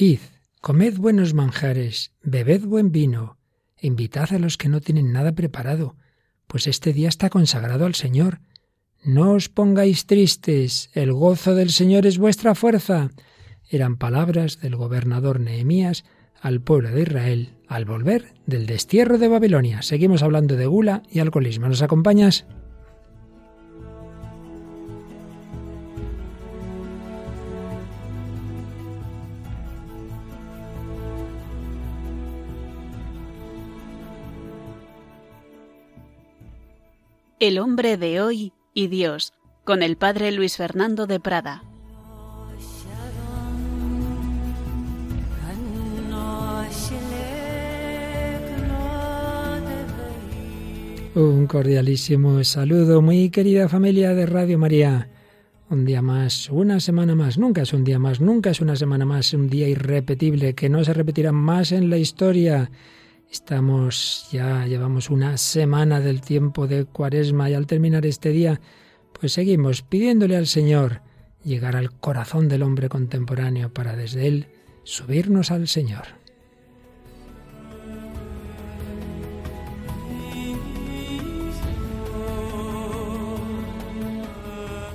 Id, comed buenos manjares, bebed buen vino, e invitad a los que no tienen nada preparado, pues este día está consagrado al Señor. No os pongáis tristes, el gozo del Señor es vuestra fuerza. Eran palabras del gobernador Nehemías al pueblo de Israel al volver del destierro de Babilonia. Seguimos hablando de gula y alcoholismo. ¿Nos acompañas? El hombre de hoy y Dios, con el padre Luis Fernando de Prada. Un cordialísimo saludo, muy querida familia de Radio María. Un día más, una semana más, nunca es un día más, nunca es una semana más, un día irrepetible que no se repetirá más en la historia. Estamos ya llevamos una semana del tiempo de Cuaresma y al terminar este día, pues seguimos pidiéndole al Señor llegar al corazón del hombre contemporáneo para desde él subirnos al Señor.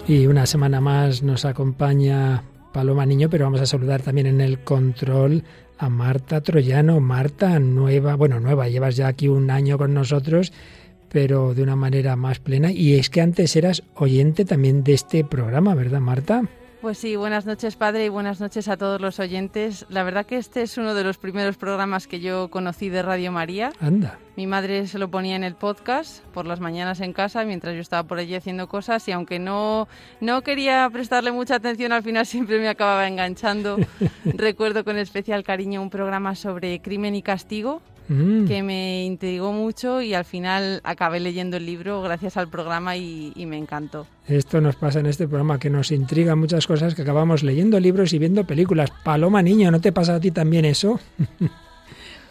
Y una semana más nos acompaña Paloma Niño, pero vamos a saludar también en el control a Marta Troyano. Marta, nueva, bueno, nueva, llevas ya aquí un año con nosotros, pero de una manera más plena. Y es que antes eras oyente también de este programa, ¿verdad, Marta? Pues sí, buenas noches padre y buenas noches a todos los oyentes. La verdad que este es uno de los primeros programas que yo conocí de Radio María. Anda. Mi madre se lo ponía en el podcast por las mañanas en casa mientras yo estaba por allí haciendo cosas y aunque no, no quería prestarle mucha atención, al final siempre me acababa enganchando. Recuerdo con especial cariño un programa sobre crimen y castigo Mm. que me intrigó mucho y al final acabé leyendo el libro gracias al programa y, y, me encantó. Esto nos pasa en este programa, que nos intriga muchas cosas, que acabamos leyendo libros y viendo películas. Paloma Niño, ¿no te pasa a ti también eso?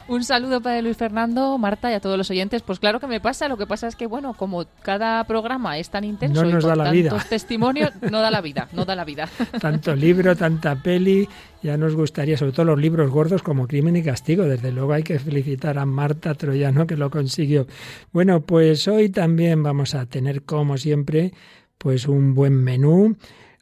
Un saludo para Luis Fernando, Marta y a todos los oyentes. Pues claro que me pasa, lo que pasa es que, bueno, como cada programa es tan intenso y con tantos testimonios, no da la vida, no da la vida. Tanto libro, tanta peli, ya nos gustaría, sobre todo los libros gordos como Crimen y Castigo. Desde luego hay que felicitar a Marta Troyano que lo consiguió. Bueno, pues hoy también vamos a tener, como siempre, pues un buen menú,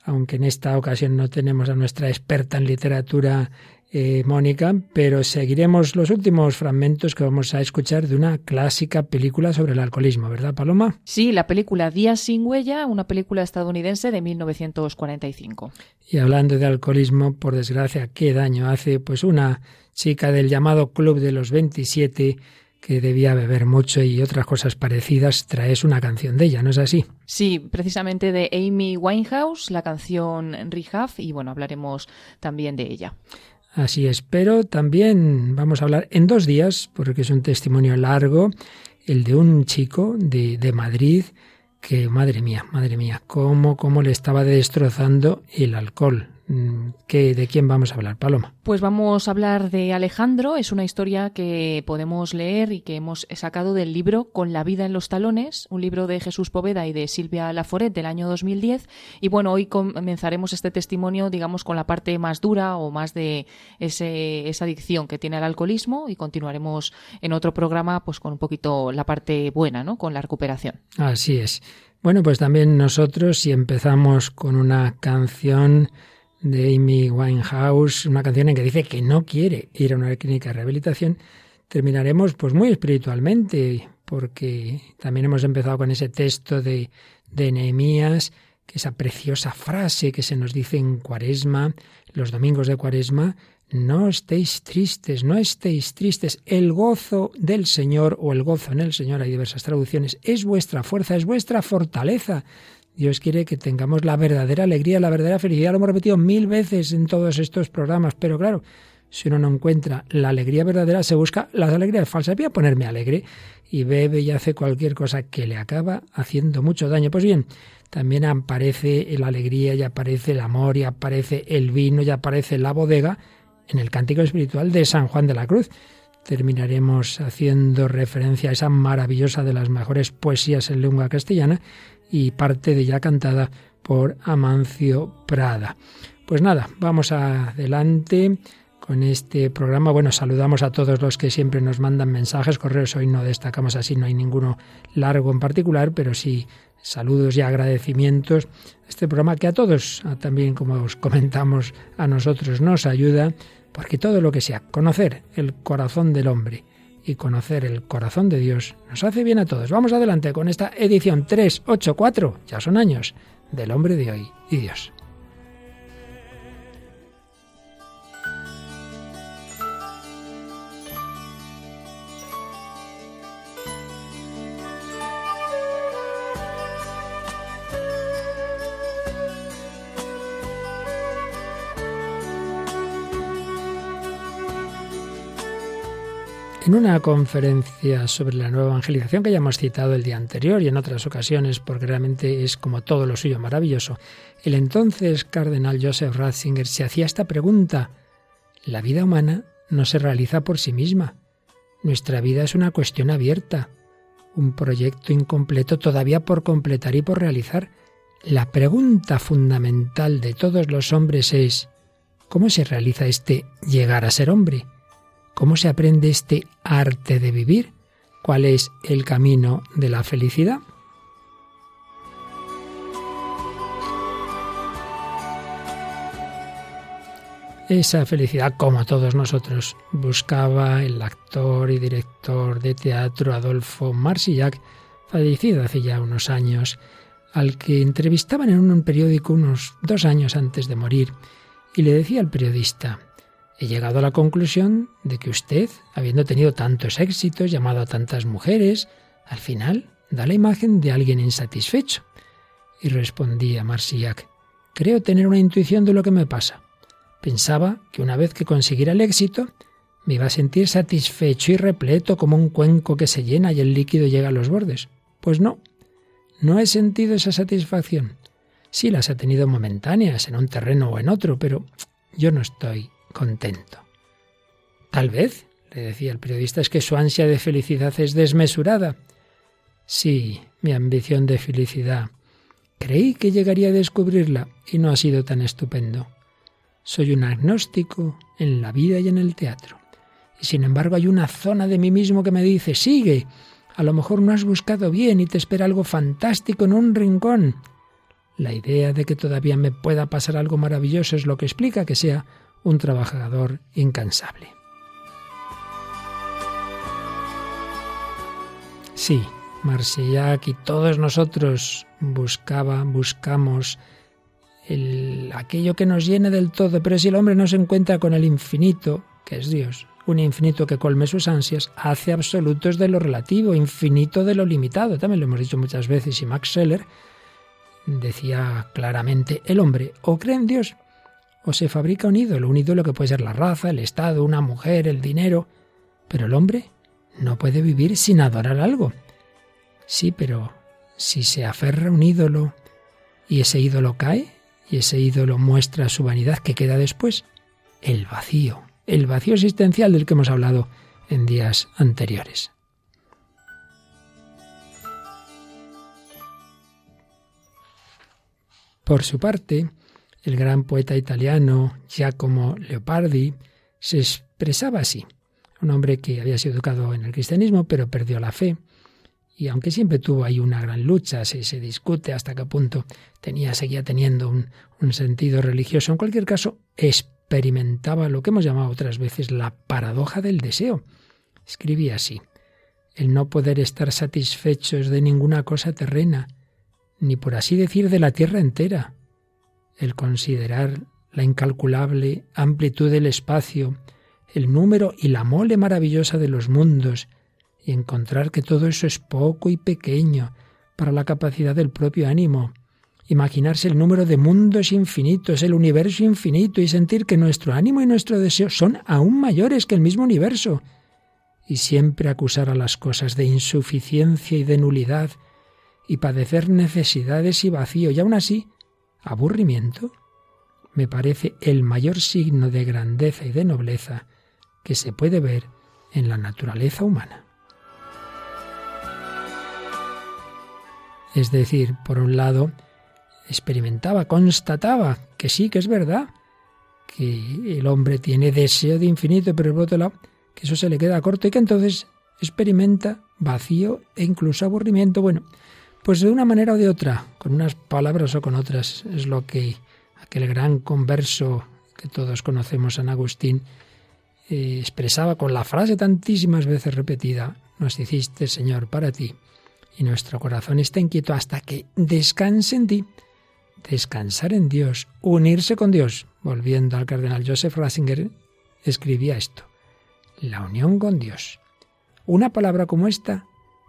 aunque en esta ocasión no tenemos a nuestra experta en literatura eh, Mónica, pero seguiremos los últimos fragmentos que vamos a escuchar de una clásica película sobre el alcoholismo, ¿verdad, Paloma? Sí, la película Días sin huella, una película estadounidense de 1945. Y hablando de alcoholismo, por desgracia, qué daño hace, pues una chica del llamado Club de los 27 que debía beber mucho y otras cosas parecidas, traes una canción de ella, ¿no es así? Sí, precisamente de Amy Winehouse, la canción Rehab, y bueno, hablaremos también de ella. Así es, pero también vamos a hablar en dos días, porque es un testimonio largo, el de un chico de, de Madrid que, madre mía, madre mía, cómo, cómo le estaba destrozando el alcohol. Mm, ¿Qué, ¿De quién vamos a hablar, Paloma? Pues vamos a hablar de Alejandro. Es una historia que podemos leer y que hemos sacado del libro Con la vida en los talones, un libro de Jesús Poveda y de Silvia Laforet del año 2010. Y bueno, hoy comenzaremos este testimonio, digamos, con la parte más dura o más de ese, esa adicción que tiene al alcoholismo y continuaremos en otro programa pues con un poquito la parte buena, ¿no? Con la recuperación. Así es. Bueno, pues también nosotros, si empezamos con una canción de Amy Winehouse, una canción en que dice que no quiere ir a una clínica de rehabilitación, terminaremos pues muy espiritualmente, porque también hemos empezado con ese texto de, de Nehemías, que esa preciosa frase que se nos dice en Cuaresma, los domingos de Cuaresma, no estéis tristes, no estéis tristes. El gozo del Señor o el gozo en el Señor, hay diversas traducciones, es vuestra fuerza, es vuestra fortaleza. Dios quiere que tengamos la verdadera alegría, la verdadera felicidad. Lo hemos repetido mil veces en todos estos programas, pero claro, si uno no encuentra la alegría verdadera, se busca las alegrías falsas. Voy a ponerme alegre y bebe y hace cualquier cosa que le acaba haciendo mucho daño. Pues bien, también aparece la alegría y aparece el amor y aparece el vino y aparece la bodega en el cántico espiritual de San Juan de la Cruz. Terminaremos haciendo referencia a esa maravillosa de las mejores poesías en lengua castellana y parte de ella cantada por Amancio Prada. Pues nada, vamos adelante con este programa. Bueno, saludamos a todos los que siempre nos mandan mensajes, correos. Hoy no destacamos así, no hay ninguno largo en particular, pero sí saludos y agradecimientos este programa que a todos, también como os comentamos, a nosotros nos ayuda, porque todo lo que sea conocer el corazón del hombre y conocer el corazón de Dios nos hace bien a todos. Vamos adelante con esta edición 384, ya son años, del hombre de hoy y Dios. En una conferencia sobre la nueva evangelización que ya hemos citado el día anterior y en otras ocasiones, porque realmente es como todo lo suyo maravilloso, el entonces cardenal Joseph Ratzinger se hacía esta pregunta. La vida humana no se realiza por sí misma. Nuestra vida es una cuestión abierta, un proyecto incompleto todavía por completar y por realizar. La pregunta fundamental de todos los hombres es, ¿cómo se realiza este llegar a ser hombre? ¿Cómo se aprende este arte de vivir? ¿Cuál es el camino de la felicidad? Esa felicidad, como todos nosotros, buscaba el actor y director de teatro Adolfo Marsillac, fallecido hace ya unos años, al que entrevistaban en un periódico unos dos años antes de morir, y le decía al periodista, He llegado a la conclusión de que usted, habiendo tenido tantos éxitos, llamado a tantas mujeres, al final da la imagen de alguien insatisfecho. Y respondía Marsillac, creo tener una intuición de lo que me pasa. Pensaba que una vez que consiguiera el éxito, me iba a sentir satisfecho y repleto como un cuenco que se llena y el líquido llega a los bordes. Pues no, no he sentido esa satisfacción. Sí las he tenido momentáneas en un terreno o en otro, pero yo no estoy contento. Tal vez, le decía el periodista, es que su ansia de felicidad es desmesurada. Sí, mi ambición de felicidad. Creí que llegaría a descubrirla y no ha sido tan estupendo. Soy un agnóstico en la vida y en el teatro. Y sin embargo hay una zona de mí mismo que me dice, sigue, a lo mejor no has buscado bien y te espera algo fantástico en un rincón. La idea de que todavía me pueda pasar algo maravilloso es lo que explica que sea un trabajador incansable. Sí, Marsillac y todos nosotros buscaba, buscamos el, aquello que nos llene del todo, pero si el hombre no se encuentra con el infinito, que es Dios, un infinito que colme sus ansias, hace absolutos de lo relativo, infinito de lo limitado. También lo hemos dicho muchas veces y Max Scheller decía claramente, el hombre o cree en Dios o se fabrica un ídolo, un ídolo que puede ser la raza, el Estado, una mujer, el dinero, pero el hombre no puede vivir sin adorar algo. Sí, pero si se aferra un ídolo y ese ídolo cae y ese ídolo muestra su vanidad, ¿qué queda después? El vacío, el vacío existencial del que hemos hablado en días anteriores. Por su parte, el gran poeta italiano Giacomo Leopardi se expresaba así. Un hombre que había sido educado en el cristianismo, pero perdió la fe. Y aunque siempre tuvo ahí una gran lucha, se, discute hasta qué punto tenía, seguía teniendo un, un sentido religioso, en cualquier caso, experimentaba lo que hemos llamado otras veces la paradoja del deseo. Escribía así, el no poder estar satisfechos de ninguna cosa terrena, ni por así decir de la tierra entera, el considerar la incalculable amplitud del espacio, el número y la mole maravillosa de los mundos, y encontrar que todo eso es poco y pequeño para la capacidad del propio ánimo, imaginarse el número de mundos infinitos, el universo infinito, y sentir que nuestro ánimo y nuestro deseo son aún mayores que el mismo universo, y siempre acusar a las cosas de insuficiencia y de nulidad, y padecer necesidades y vacío, y aún así aburrimiento, me parece el mayor signo de grandeza y de nobleza que se puede ver en la naturaleza humana. Es decir, por un lado, experimentaba, constataba que sí, que es verdad, que el hombre tiene deseo de infinito, pero por otro lado, que eso se le queda corto y que entonces experimenta vacío e incluso aburrimiento. Bueno, pues de una manera o de otra, con unas palabras o con otras, es lo que aquel gran converso que todos conocemos, San Agustín, eh, expresaba con la frase tantísimas veces repetida, nos hiciste, Señor, para ti, y nuestro corazón está inquieto hasta que descanse en ti. Descansar en Dios, unirse con Dios. Volviendo al cardenal Joseph Ratzinger, escribía esto. La unión con Dios. Una palabra como esta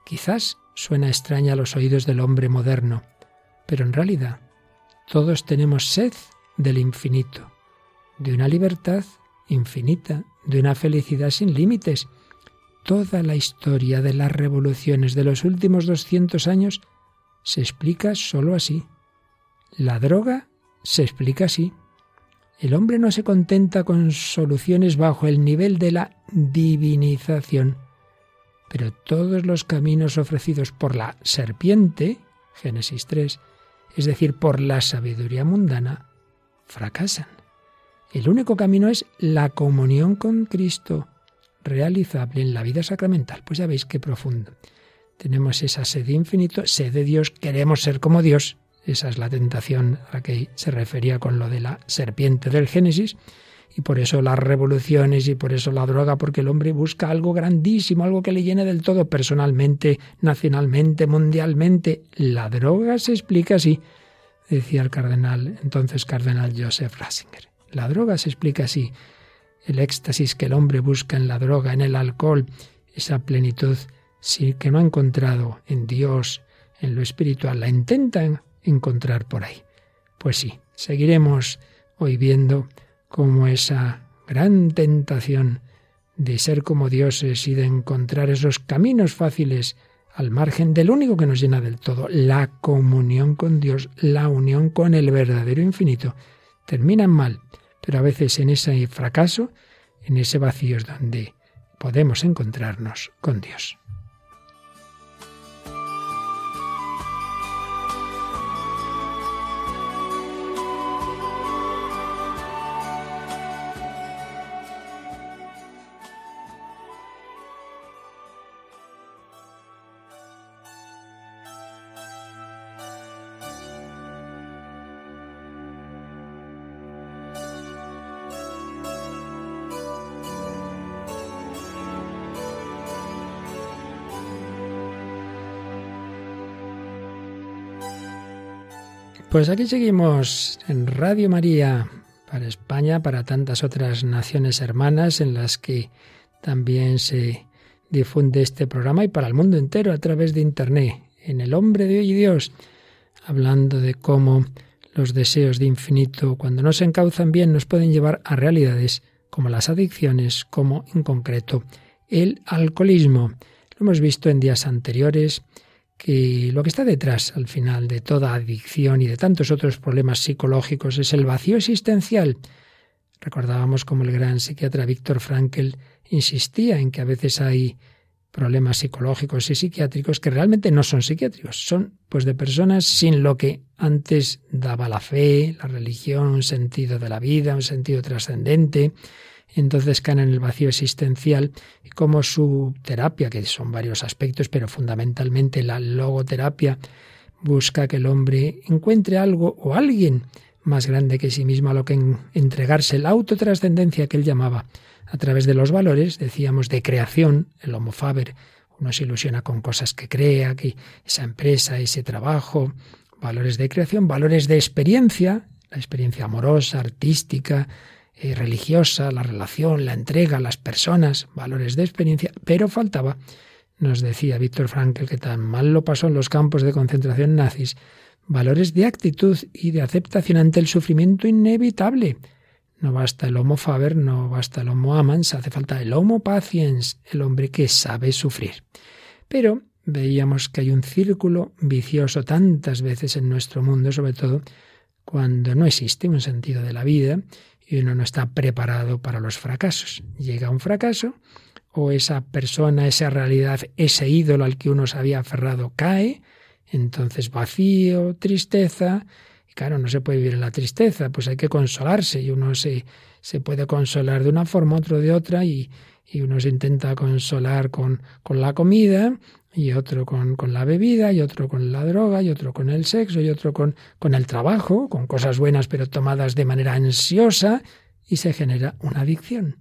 quizás suena extraña a los oídos del hombre moderno, pero en realidad todos tenemos sed del infinito, de una libertad infinita, de una felicidad sin límites. Toda la historia de las revoluciones de los últimos 200 años se explica sólo así. La droga se explica así. El hombre no se contenta con soluciones bajo el nivel de la divinización, pero todos los caminos ofrecidos por la serpiente, Génesis 3, es decir, por la sabiduría mundana, fracasan. El único camino es la comunión con Cristo, realizable en la vida sacramental. Pues ya veis qué profundo. Tenemos esa sed de infinito, sed de Dios, queremos ser como Dios. Esa es la tentación a la que se refería con lo de la serpiente del Génesis. Y por eso las revoluciones y por eso la droga, porque el hombre busca algo grandísimo, algo que le llene del todo personalmente, nacionalmente, mundialmente. La droga se explica así, decía el cardenal, entonces cardenal Joseph Ratzinger. La droga se explica así. El éxtasis que el hombre busca en la droga, en el alcohol, esa plenitud sí, que no ha encontrado en Dios, en lo espiritual, la intentan encontrar por ahí. Pues sí, seguiremos hoy viendo cómo esa gran tentación de ser como dioses y de encontrar esos caminos fáciles al margen del único que nos llena del todo, la comunión con Dios, la unión con el verdadero infinito, terminan mal, pero a veces en ese fracaso, en ese vacío es donde podemos encontrarnos con Dios. Pues aquí seguimos en Radio María para España, para tantas otras naciones hermanas en las que también se difunde este programa y para el mundo entero a través de Internet, en el hombre de hoy y Dios, hablando de cómo los deseos de infinito, cuando no se encauzan bien, nos pueden llevar a realidades como las adicciones, como en concreto el alcoholismo. Lo hemos visto en días anteriores que lo que está detrás al final de toda adicción y de tantos otros problemas psicológicos es el vacío existencial. Recordábamos como el gran psiquiatra Víctor Frankl insistía en que a veces hay problemas psicológicos y psiquiátricos que realmente no son psiquiátricos, son pues de personas sin lo que antes daba la fe, la religión, un sentido de la vida, un sentido trascendente, entonces caen en el vacío existencial y como su terapia, que son varios aspectos, pero fundamentalmente la logoterapia, busca que el hombre encuentre algo o alguien más grande que sí mismo a lo que entregarse. La autotrascendencia que él llamaba a través de los valores, decíamos, de creación, el homo faber, uno se ilusiona con cosas que crea, que esa empresa, ese trabajo, valores de creación, valores de experiencia, la experiencia amorosa, artística, eh, religiosa, la relación, la entrega, las personas, valores de experiencia, pero faltaba, nos decía Víctor Frankl, que tan mal lo pasó en los campos de concentración nazis, valores de actitud y de aceptación ante el sufrimiento inevitable. No basta el homo faber, no basta el homo amans, hace falta el homo paciens, el hombre que sabe sufrir. Pero veíamos que hay un círculo vicioso tantas veces en nuestro mundo, sobre todo cuando no existe un sentido de la vida y uno no está preparado para los fracasos. Llega un fracaso o esa persona, esa realidad, ese ídolo al que uno se había aferrado cae, entonces vacío, tristeza, claro, no se puede vivir en la tristeza, pues hay que consolarse y uno se, se puede consolar de una forma, otro de otra, y, y uno se intenta consolar con, con la comida, y otro con, con, la bebida, y otro con la droga, y otro con el sexo, y otro con, con el trabajo, con cosas buenas pero tomadas de manera ansiosa, y se genera una adicción.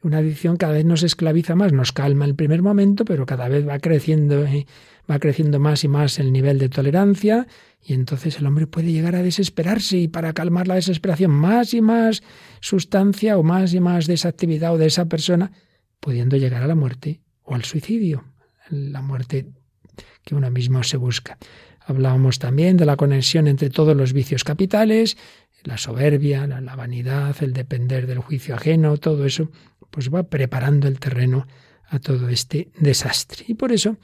Una adicción cada vez nos esclaviza más, nos calma el primer momento, pero cada vez va creciendo, eh, va creciendo más y más el nivel de tolerancia, y entonces el hombre puede llegar a desesperarse y para calmar la desesperación más y más sustancia o más y más de esa actividad o de esa persona, pudiendo llegar a la muerte o al suicidio, la muerte que uno mismo se busca. Hablábamos también de la conexión entre todos los vicios capitales, la soberbia, la, vanidad, el depender del juicio ajeno, todo eso, pues va preparando el terreno a todo este desastre. Y por eso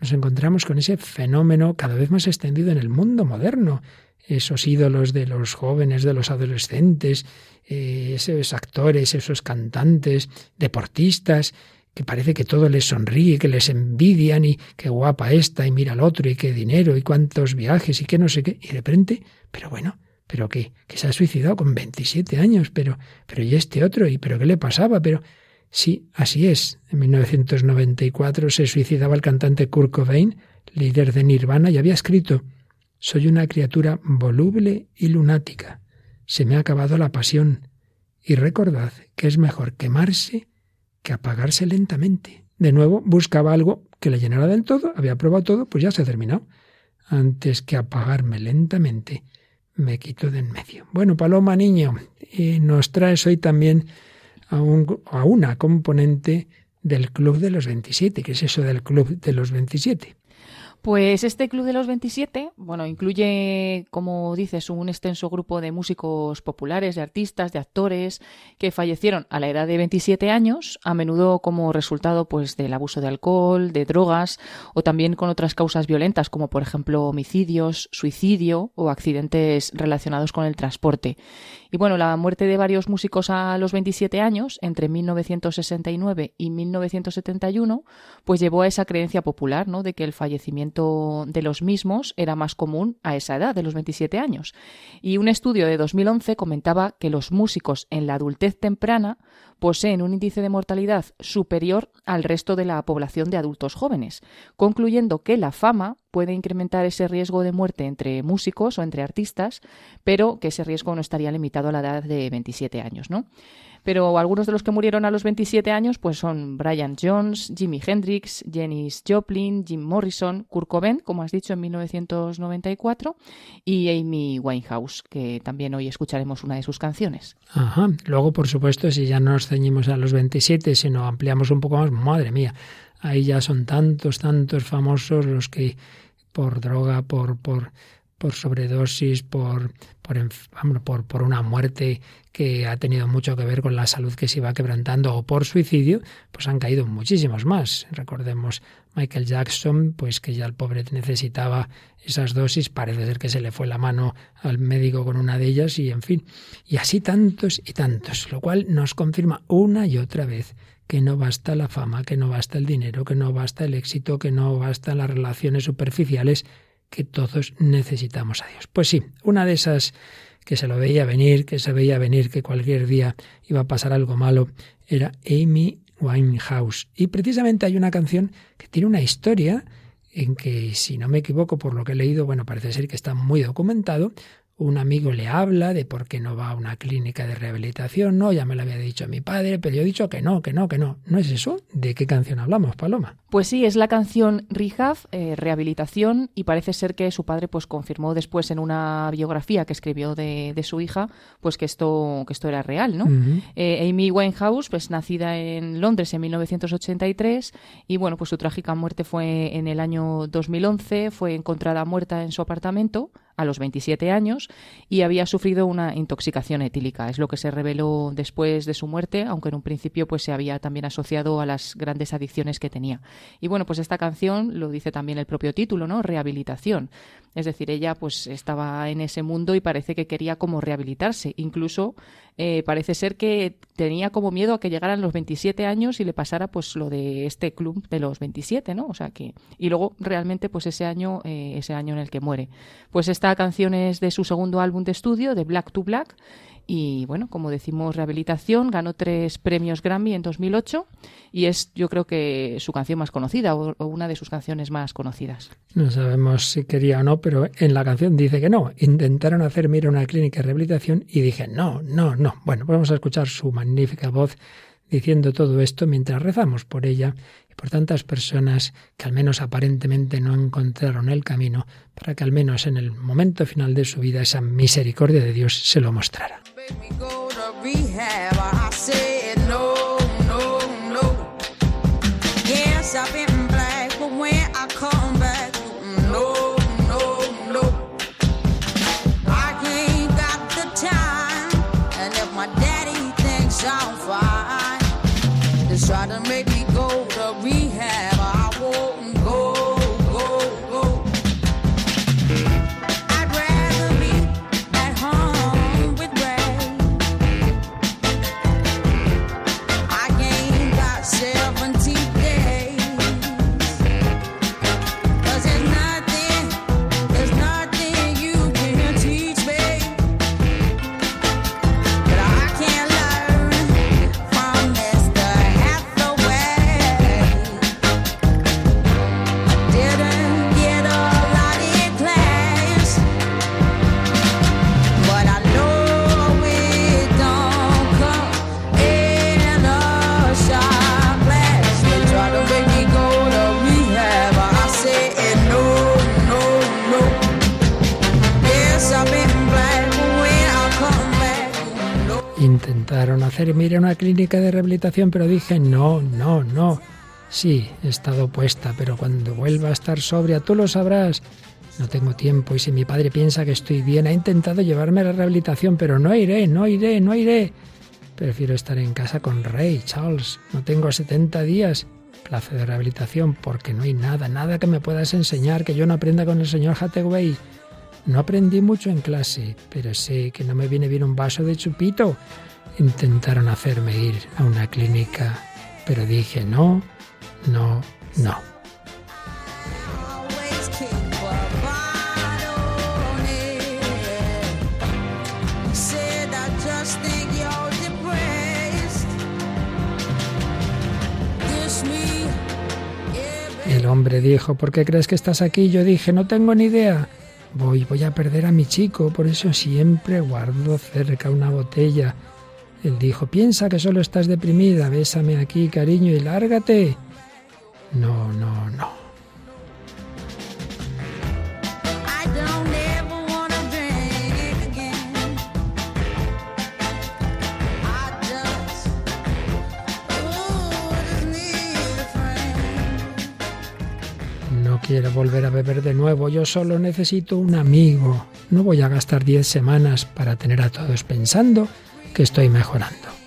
nos encontramos con ese fenómeno cada vez más extendido en el mundo moderno. Esos ídolos de los jóvenes, de los adolescentes, eh, esos actores, esos cantantes, deportistas, que parece que todo les sonríe, que les envidian y qué guapa esta y mira al otro y qué dinero y cuántos viajes y qué no sé qué. Y de repente, pero bueno, pero qué, que se ha suicidado con 27 años, pero, pero y este otro, y pero qué le pasaba, pero Sí, así es. En 1994 se suicidaba el cantante Kurt Cobain, líder de Nirvana, y había escrito Soy una criatura voluble y lunática. Se me ha acabado la pasión. Y recordad que es mejor quemarse que apagarse lentamente. De nuevo, buscaba algo que le llenara del todo, había probado todo, pues ya se ha terminado. Antes que apagarme lentamente, me quito de en medio. Bueno, Paloma, niño, y nos traes hoy también a, un, a una componente del Club de los 27. ¿Qué es eso del Club de los 27? Pues este Club de los 27, bueno, incluye, como dices, un extenso grupo de músicos populares, de artistas, de actores que fallecieron a la edad de 27 años, a menudo como resultado pues del abuso de alcohol, de drogas o también con otras causas violentas como por ejemplo homicidios, suicidio o accidentes relacionados con el transporte. Y bueno, la muerte de varios músicos a los 27 años, entre 1969 y 1971, pues llevó a esa creencia popular, ¿no? De que el fallecimiento de los mismos era más común a esa edad, de los 27 años. Y un estudio de 2011 comentaba que los músicos en la adultez temprana poseen un índice de mortalidad superior al resto de la población de adultos jóvenes, concluyendo que la fama puede incrementar ese riesgo de muerte entre músicos o entre artistas, pero que ese riesgo no estaría limitado a la edad de 27 años, ¿no? Pero algunos de los que murieron a los 27 años pues son Brian Jones, Jimi Hendrix, Janis Joplin, Jim Morrison, Kurt Cobain, como has dicho en 1994, y Amy Winehouse, que también hoy escucharemos una de sus canciones. Ajá. Luego, por supuesto, si ya no nos ceñimos a los 27, sino ampliamos un poco más, madre mía, ahí ya son tantos, tantos famosos los que por droga, por, por, por sobredosis, por, por, por, por, una muerte que ha tenido mucho que ver con la salud que se iba quebrantando o por suicidio, pues han caído muchísimos más. Recordemos Michael Jackson, pues que ya el pobre necesitaba esas dosis, parece ser que se le fue la mano al médico con una de ellas y en fin, y así tantos y tantos, lo cual nos confirma una y otra vez que no basta la fama, que no basta el dinero, que no basta el éxito, que no basta las relaciones superficiales, que todos necesitamos a Dios. Pues sí, una de esas que se lo veía venir, que se veía venir que cualquier día iba a pasar algo malo, era Amy Winehouse. Y precisamente hay una canción que tiene una historia en que, si no me equivoco por lo que he leído, bueno, parece ser que está muy documentado, un amigo le habla de por qué no va a una clínica de rehabilitación, no, ya me lo había dicho mi padre, pero yo he dicho que no, que no, que no. ¿No es eso? ¿De qué canción hablamos, Paloma? Pues sí, es la canción Rehab, eh, Rehabilitación, y parece ser que su padre pues confirmó después en una biografía que escribió de, su hija, pues que esto, que esto era real, ¿no? Eh, Amy Winehouse, pues nacida en Londres en 1983, y bueno, pues su trágica muerte fue en el año 2011, fue encontrada muerta en su apartamento, a los 27 años y había sufrido una intoxicación etílica. Es lo que se reveló después de su muerte, aunque en un principio pues se había también asociado a las grandes adicciones que tenía. Y bueno, pues esta canción lo dice también el propio título, ¿no? Rehabilitación. Es decir, ella pues estaba en ese mundo y parece que quería como rehabilitarse. Incluso eh, parece ser que tenía como miedo a que llegaran los 27 años y le pasara pues lo de este club de los 27, ¿no? O sea que y luego realmente pues ese año eh, ese año en el que muere. Pues esta canción es de su segundo álbum de estudio, de Black to Black, y bueno, como decimos, rehabilitación, ganó tres premios Grammy en 2008 y es yo creo que su canción más conocida o, una de sus canciones más conocidas. No sabemos si quería o no, pero en la canción dice que no. Intentaron hacer mira una clínica de rehabilitación y dije no, no, no. Bueno, pues vamos a escuchar su magnífica voz diciendo todo esto mientras rezamos por ella y por tantas personas que al menos aparentemente no encontraron el camino para que al menos en el momento final de su vida esa misericordia de Dios se lo mostrara. Mire una clínica de rehabilitación, pero dije, no, no, no. Sí, he estado puesta, pero cuando vuelva a estar sobria, tú lo sabrás. No tengo tiempo y si mi padre piensa que estoy bien, ha intentado llevarme a la rehabilitación, pero no iré, no iré, no iré. Prefiero estar en casa con Rey, Charles. No tengo 70 días plazo de rehabilitación porque no hay nada, nada que me puedas enseñar que yo no aprenda con el señor Hathaway. No aprendí mucho en clase, pero sé que no me viene bien un vaso de chupito. Intentaron hacerme ir a una clínica, pero dije no, no, no. El hombre dijo, ¿por qué crees que estás aquí? Yo dije, no tengo ni idea. Voy, voy a perder a mi chico, por eso siempre guardo cerca una botella él dijo, piensa que solo estás deprimida, bésame aquí, cariño, y lárgate. No, no, no. No quiero volver a beber de nuevo, yo solo necesito un amigo. No voy a gastar diez semanas para tener a todos pensando que estoy mejorando.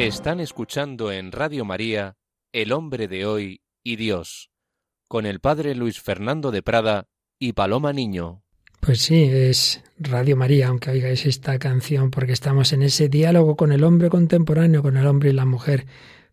Están escuchando en Radio María El hombre de hoy y Dios, con el padre Luis Fernando de Prada y Paloma Niño. Pues sí, es Radio María, aunque oigáis esta canción, porque estamos en ese diálogo con el hombre contemporáneo, con el hombre y la mujer,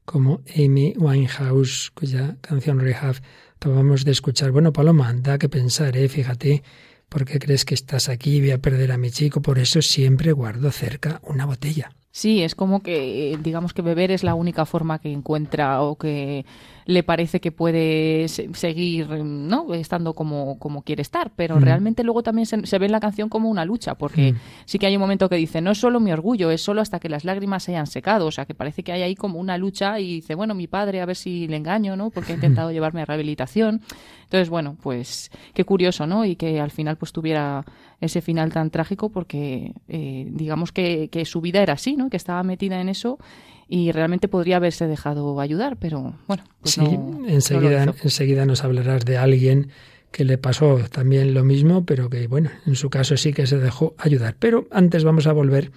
como Amy Winehouse, cuya canción Rehab acabamos de escuchar. Bueno, Paloma, da que pensar, ¿eh? Fíjate, ¿por qué crees que estás aquí y voy a perder a mi chico? Por eso siempre guardo cerca una botella. Sí, es como que, digamos que beber es la única forma que encuentra o que le parece que puede seguir ¿no? estando como, como quiere estar, pero mm. realmente luego también se, ve en la canción como una lucha, porque mm. sí que hay un momento que dice, no es solo mi orgullo, es solo hasta que las lágrimas se hayan secado, o sea, que parece que hay ahí como una lucha y dice, bueno, mi padre, a ver si le engaño, ¿no? Porque ha intentado llevarme a rehabilitación. Entonces, bueno, pues qué curioso, ¿no? Y que al final pues tuviera ese final tan trágico porque eh, digamos que, que su vida era así, ¿no? Que estaba metida en eso y realmente podría haberse dejado ayudar, pero bueno. Pues sí, enseguida, enseguida nos hablarás de alguien que le pasó también lo mismo, pero que bueno, en su caso sí que se dejó ayudar. Pero antes vamos a volver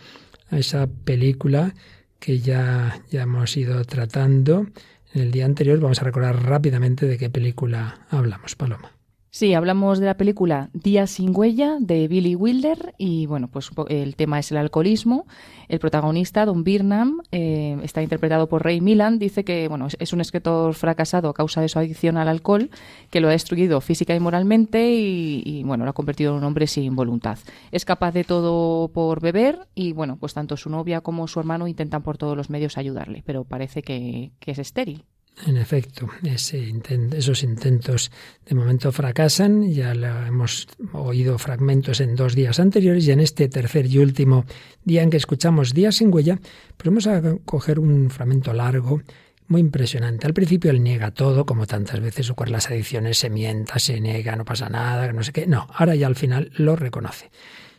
a esa película que ya, ya hemos ido tratando en el día anterior. Vamos a recordar rápidamente de qué película hablamos, Paloma. Sí, hablamos de la película Días sin huella de Billy Wilder y bueno, pues el tema es el alcoholismo. El protagonista, Don Birnam, eh, está interpretado por Ray Milan. Dice que bueno, es un escritor fracasado a causa de su adicción al alcohol, que lo ha destruido física y moralmente y, bueno, lo ha convertido en un hombre sin voluntad. Es capaz de todo por beber y bueno, pues tanto su novia como su hermano intentan por todos los medios ayudarle, pero parece que es estéril. En efecto, esos intentos de momento fracasan, ya hemos oído fragmentos en dos días anteriores y en este tercer y último día en que escuchamos Días sin huella, pero vamos a coger un fragmento largo, muy impresionante. Al principio él niega todo, como tantas veces ocurre las adicciones, se mienta, se niega, no pasa nada, no sé qué. No, ahora ya al final lo reconoce.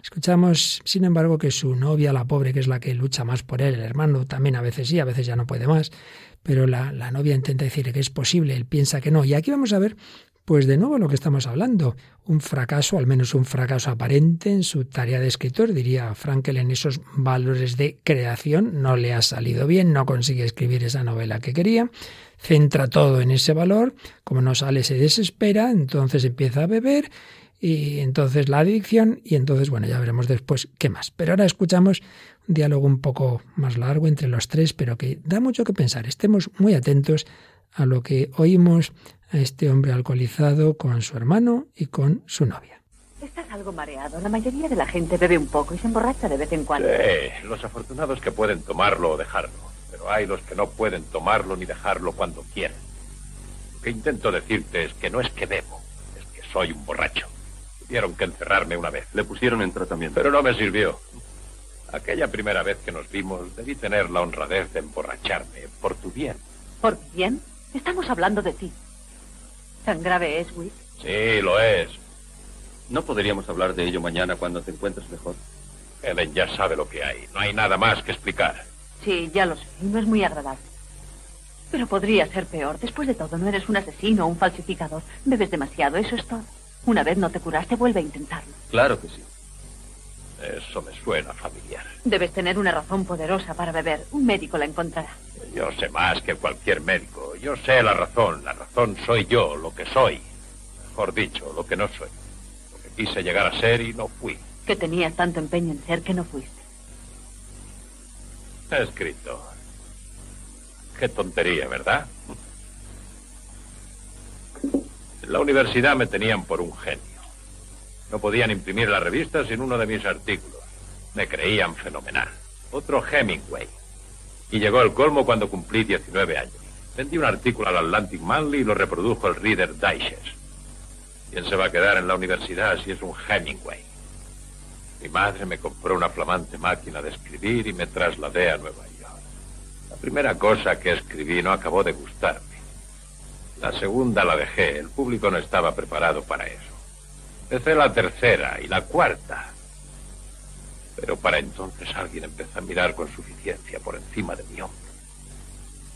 Escuchamos, sin embargo, que su novia, la pobre, que es la que lucha más por él, el hermano también a veces sí, a veces ya no puede más, pero la, la novia intenta decir que es posible, él piensa que no. Y aquí vamos a ver pues de nuevo lo que estamos hablando, un fracaso, al menos un fracaso aparente en su tarea de escritor, diría Frankel en esos valores de creación, no le ha salido bien, no consigue escribir esa novela que quería, centra todo en ese valor, como no sale se desespera, entonces empieza a beber y entonces la adicción. Y entonces bueno, ya veremos después qué más. Pero ahora escuchamos diálogo un poco más largo entre los tres, pero que da mucho que pensar. Estemos muy atentos a lo que oímos a este hombre alcoholizado con su hermano y con su novia. Estás algo mareado. La mayoría de la gente bebe un poco y se emborracha de vez en cuando. Sí, los afortunados que pueden tomarlo o dejarlo. Pero hay los que no pueden tomarlo ni dejarlo cuando quieren. Lo que intento decirte es que no es que bebo, es que soy un borracho. Tuvieron que encerrarme una vez. Le pusieron en tratamiento. Pero no me sirvió. Aquella primera vez que nos vimos, debí tener la honradez de emborracharme, por tu bien. ¿Por mi bien? Estamos hablando de ti. ¿Tan grave es, Will? Sí, lo es. ¿No podríamos hablar de ello mañana cuando te encuentres mejor? Helen ya sabe lo que hay. No hay nada más que explicar. Sí, ya lo sé. Y no es muy agradable. Pero podría ser peor. Después de todo, no eres un asesino o un falsificador. Bebes demasiado, eso es todo. Una vez no te curaste, vuelve a intentarlo. Claro que sí. Eso me suena familiar. Debes tener una razón poderosa para beber. Un médico la encontrará. Yo sé más que cualquier médico. Yo sé la razón. La razón soy yo, lo que soy. Mejor dicho, lo que no soy. Lo que quise llegar a ser y no fui. Que tenías tanto empeño en ser que no fuiste. He escrito. Qué tontería, ¿verdad? En la universidad me tenían por un genio. No podían imprimir la revista sin uno de mis artículos. Me creían fenomenal. Otro Hemingway. Y llegó el colmo cuando cumplí 19 años. Vendí un artículo al Atlantic Monthly y lo reprodujo el Reader Digest. ¿Quién se va a quedar en la universidad si es un Hemingway? Mi madre me compró una flamante máquina de escribir y me trasladé a Nueva York. La primera cosa que escribí no acabó de gustarme. La segunda la dejé. El público no estaba preparado para eso. Empecé la tercera y la cuarta. Pero para entonces alguien empezó a mirar con suficiencia por encima de mi hombro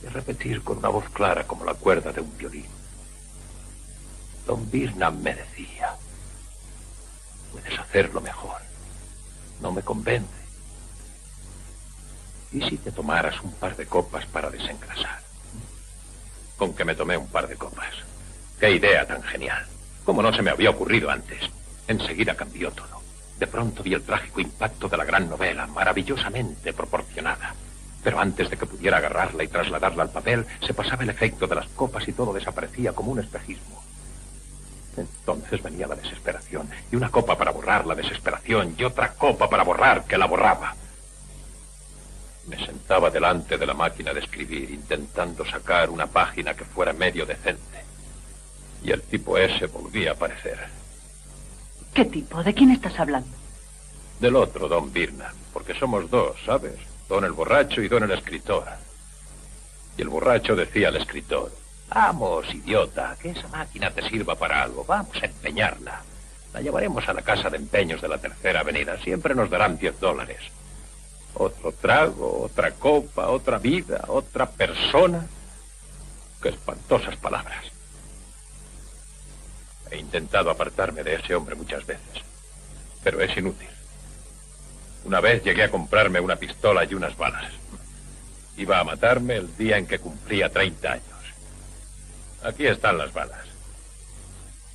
y a repetir con una voz clara como la cuerda de un violín. Don Birnam me decía, puedes hacerlo mejor. No me convence. ¿Y si te tomaras un par de copas para desengrasar? Con que me tomé un par de copas. ¡Qué idea tan genial! Como no se me había ocurrido antes. Enseguida cambió todo. De pronto vi el trágico impacto de la gran novela, maravillosamente proporcionada. Pero antes de que pudiera agarrarla y trasladarla al papel, se pasaba el efecto de las copas y todo desaparecía como un espejismo. Entonces venía la desesperación, y una copa para borrar la desesperación, y otra copa para borrar que la borraba. Me sentaba delante de la máquina de escribir, intentando sacar una página que fuera medio decente. Y el tipo ese volvía a aparecer. ¿Qué tipo? ¿De quién estás hablando? Del otro, don Birna, porque somos dos, ¿sabes? Don el borracho y don el escritor. Y el borracho decía al escritor, vamos, idiota, que esa máquina te sirva para algo, vamos a empeñarla. La llevaremos a la casa de empeños de la tercera avenida, siempre nos darán diez dólares. Otro trago, otra copa, otra vida, otra persona. Qué espantosas palabras. He intentado apartarme de ese hombre muchas veces, pero es inútil. Una vez llegué a comprarme una pistola y unas balas. Iba a matarme el día en que cumplía 30 años. Aquí están las balas.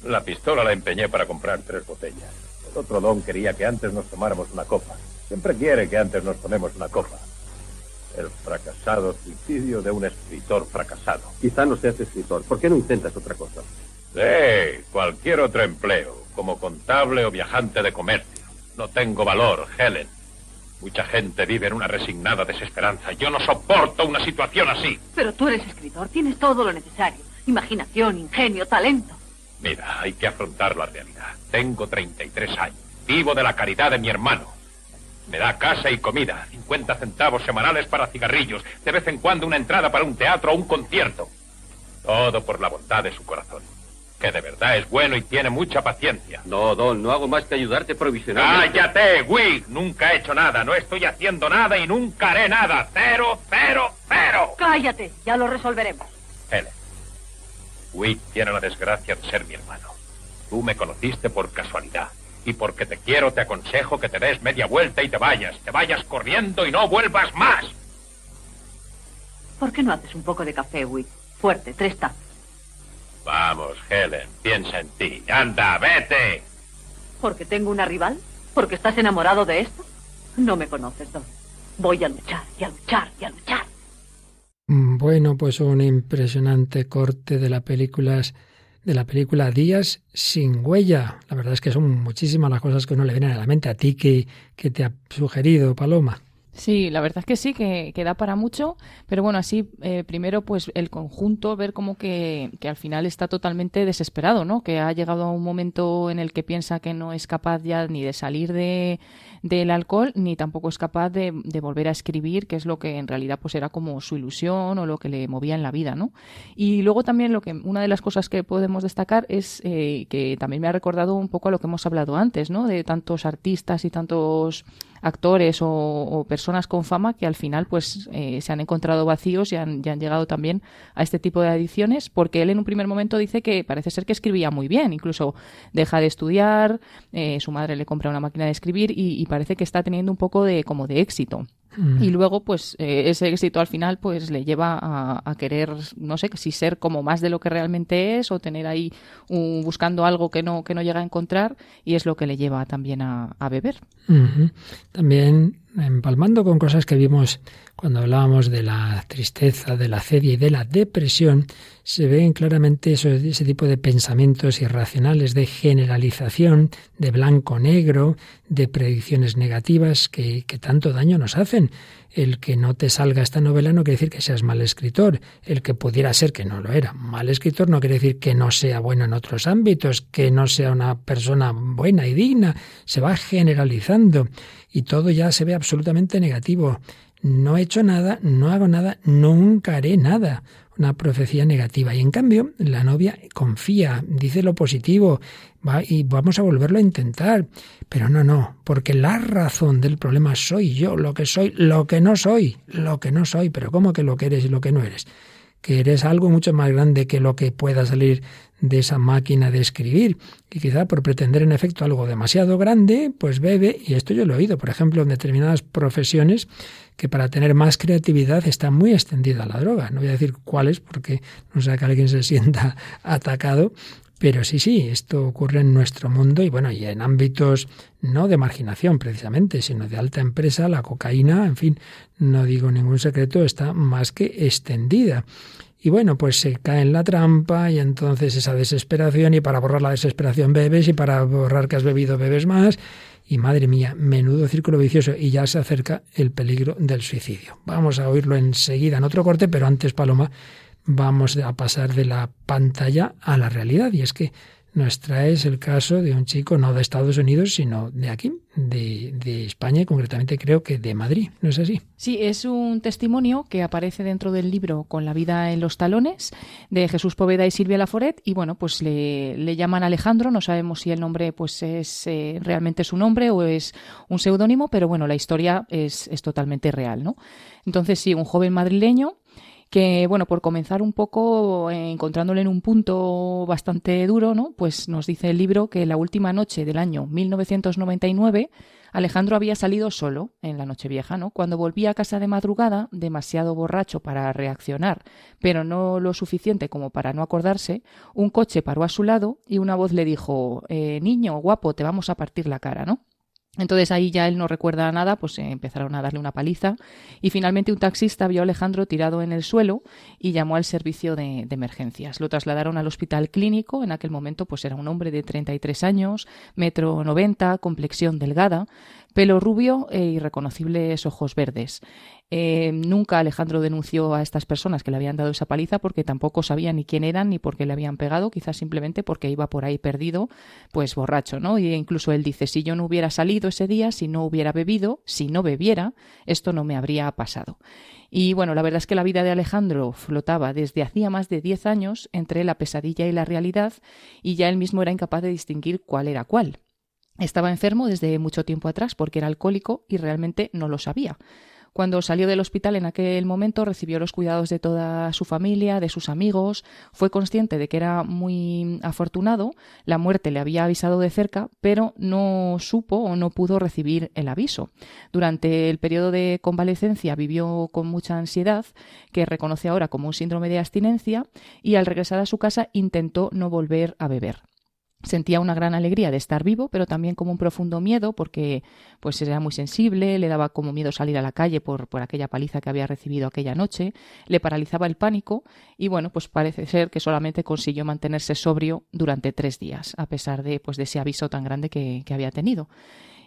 La pistola la empeñé para comprar tres botellas. El otro don quería que antes nos tomáramos una copa. Siempre quiere que antes nos tomemos una copa. El fracasado suicidio de un escritor fracasado. Quizá no seas escritor. ¿Por qué no intentas otra cosa? Sí, cualquier otro empleo, como contable o viajante de comercio. No tengo valor, Helen. Mucha gente vive en una resignada desesperanza. Yo no soporto una situación así. Pero tú eres escritor, tienes todo lo necesario. Imaginación, ingenio, talento. Mira, hay que afrontar la realidad. Tengo 33 años. Vivo de la caridad de mi hermano. Me da casa y comida, 50 centavos semanales para cigarrillos, de vez en cuando una entrada para un teatro o un concierto. Todo por la bondad de su corazón. Que de verdad es bueno y tiene mucha paciencia. No, Don, no hago más que ayudarte provisionalmente. ¡Cállate, Wig! Nunca he hecho nada, no estoy haciendo nada y nunca haré nada. Cero, cero, cero. Cállate, ya lo resolveremos. Helen, Wig tiene la desgracia de ser mi hermano. Tú me conociste por casualidad. Y porque te quiero, te aconsejo que te des media vuelta y te vayas. Te vayas corriendo y no vuelvas más. ¿Por qué no haces un poco de café, Wick? Fuerte, tres tazas. Vamos, Helen, piensa en ti. Anda, vete. ¿Porque tengo una rival? ¿Porque estás enamorado de esto? No me conoces, Don. Voy a luchar y a luchar y a luchar. Bueno, pues un impresionante corte de la película de la película Días sin huella. La verdad es que son muchísimas las cosas que uno le vienen a la mente. A ti que, que te ha sugerido, Paloma. Sí, la verdad es que sí, que, que da para mucho, pero bueno, así eh, primero pues el conjunto, ver como que, que, al final está totalmente desesperado, ¿no? Que ha llegado a un momento en el que piensa que no es capaz ya ni de salir de, del alcohol, ni tampoco es capaz de, de, volver a escribir, que es lo que en realidad pues era como su ilusión o lo que le movía en la vida, ¿no? Y luego también lo que, una de las cosas que podemos destacar es eh, que también me ha recordado un poco a lo que hemos hablado antes, ¿no? De tantos artistas y tantos actores o, personas con fama que al final pues eh, se han encontrado vacíos y han, llegado también a este tipo de adicciones porque él en un primer momento dice que parece ser que escribía muy bien, incluso deja de estudiar, eh, su madre le compra una máquina de escribir y parece que está teniendo un poco de como de éxito. Mm. Y luego, pues, eh, ese éxito al final, pues, le lleva a, a, querer, no sé, si ser como más de lo que realmente es o tener ahí un, buscando algo que no, que no llega a encontrar y es lo que le lleva también a, a beber. También empalmando con cosas que vimos cuando hablábamos de la tristeza, de la cedia y de la depresión, se ven claramente ese tipo de pensamientos irracionales, de generalización, de blanco-negro, de predicciones negativas que, tanto daño nos hacen. El que no te salga esta novela no quiere decir que seas mal escritor. El que pudiera ser que no lo era mal escritor no quiere decir que no sea bueno en otros ámbitos, que no sea una persona buena y digna. Se va generalizando y todo ya se ve absolutamente negativo. No he hecho nada, no hago nada, nunca haré nada. Una profecía negativa. Y en cambio, la novia confía, dice lo positivo, va y vamos a volverlo a intentar. Pero no, no, porque la razón del problema soy yo, lo que soy, lo que no soy, lo que no soy. Pero ¿cómo que lo que eres y lo que no eres? Que eres algo mucho más grande que lo que pueda salir de esa máquina de escribir. Y quizá por pretender en efecto algo demasiado grande, pues bebe, y esto yo lo he oído, por ejemplo, en determinadas profesiones, que para tener más creatividad está muy extendida la droga. No voy a decir cuáles porque no sea que alguien se sienta atacado, Pero sí, sí, esto ocurre en nuestro mundo y bueno, y en ámbitos no de marginación precisamente, sino de alta empresa, la cocaína, en fin, no digo ningún secreto, está más que extendida. Y bueno, pues se cae en la trampa y entonces esa desesperación y para borrar la desesperación bebes y para borrar que has bebido bebes más y madre mía, menudo círculo vicioso y ya se acerca el peligro del suicidio. Vamos a oírlo enseguida en otro corte, pero antes Paloma vamos a pasar de la pantalla a la realidad. Y es que nos traes el caso de un chico no de Estados Unidos, sino de aquí, de, de, España, y concretamente creo que de Madrid, ¿no es así? Sí, es un testimonio que aparece dentro del libro Con la vida en los talones, de Jesús Poveda y Silvia Laforet, y bueno, pues le, le llaman Alejandro, no sabemos si el nombre pues es eh, realmente su nombre o es un seudónimo, pero bueno, la historia es, es totalmente real, ¿no? Entonces sí, un joven madrileño que, bueno, por comenzar un poco eh, encontrándole en un punto bastante duro, ¿no? Pues nos dice el libro que la última noche del año 1999 Alejandro había salido solo en la noche vieja, ¿no? Cuando volvía a casa de madrugada, demasiado borracho para reaccionar, pero no lo suficiente como para no acordarse, un coche paró a su lado y una voz le dijo eh, Niño, guapo, te vamos a partir la cara, ¿no? Entonces ahí ya él no recuerda nada, pues eh, empezaron a darle una paliza. Y finalmente un taxista vio a Alejandro tirado en el suelo y llamó al servicio de, de, emergencias. Lo trasladaron al hospital clínico, en aquel momento pues era un hombre de 33 años, metro 90, complexión delgada, pelo rubio e irreconocibles ojos verdes. Eh, nunca Alejandro denunció a estas personas que le habían dado esa paliza porque tampoco sabía ni quién eran ni por qué le habían pegado, quizás simplemente porque iba por ahí perdido, pues borracho, ¿no? Y incluso él dice, si yo no hubiera salido ese día, si no hubiera bebido, si no bebiera, esto no me habría pasado. Y bueno, la verdad es que la vida de Alejandro flotaba desde hacía más de 10 años entre la pesadilla y la realidad y ya él mismo era incapaz de distinguir cuál era cuál. Estaba enfermo desde mucho tiempo atrás porque era alcohólico y realmente no lo sabía. Cuando salió del hospital en aquel momento recibió los cuidados de toda su familia, de sus amigos, fue consciente de que era muy afortunado, la muerte le había avisado de cerca, pero no supo o no pudo recibir el aviso. Durante el periodo de convalecencia vivió con mucha ansiedad, que reconoce ahora como un síndrome de abstinencia, y al regresar a su casa intentó no volver a beber. Sentía una gran alegría de estar vivo, pero también como un profundo miedo porque pues era muy sensible, le daba como miedo salir a la calle por, por aquella paliza que había recibido aquella noche, le paralizaba el pánico y bueno, pues parece ser que solamente consiguió mantenerse sobrio durante tres días, a pesar de, pues, de ese aviso tan grande que, que había tenido.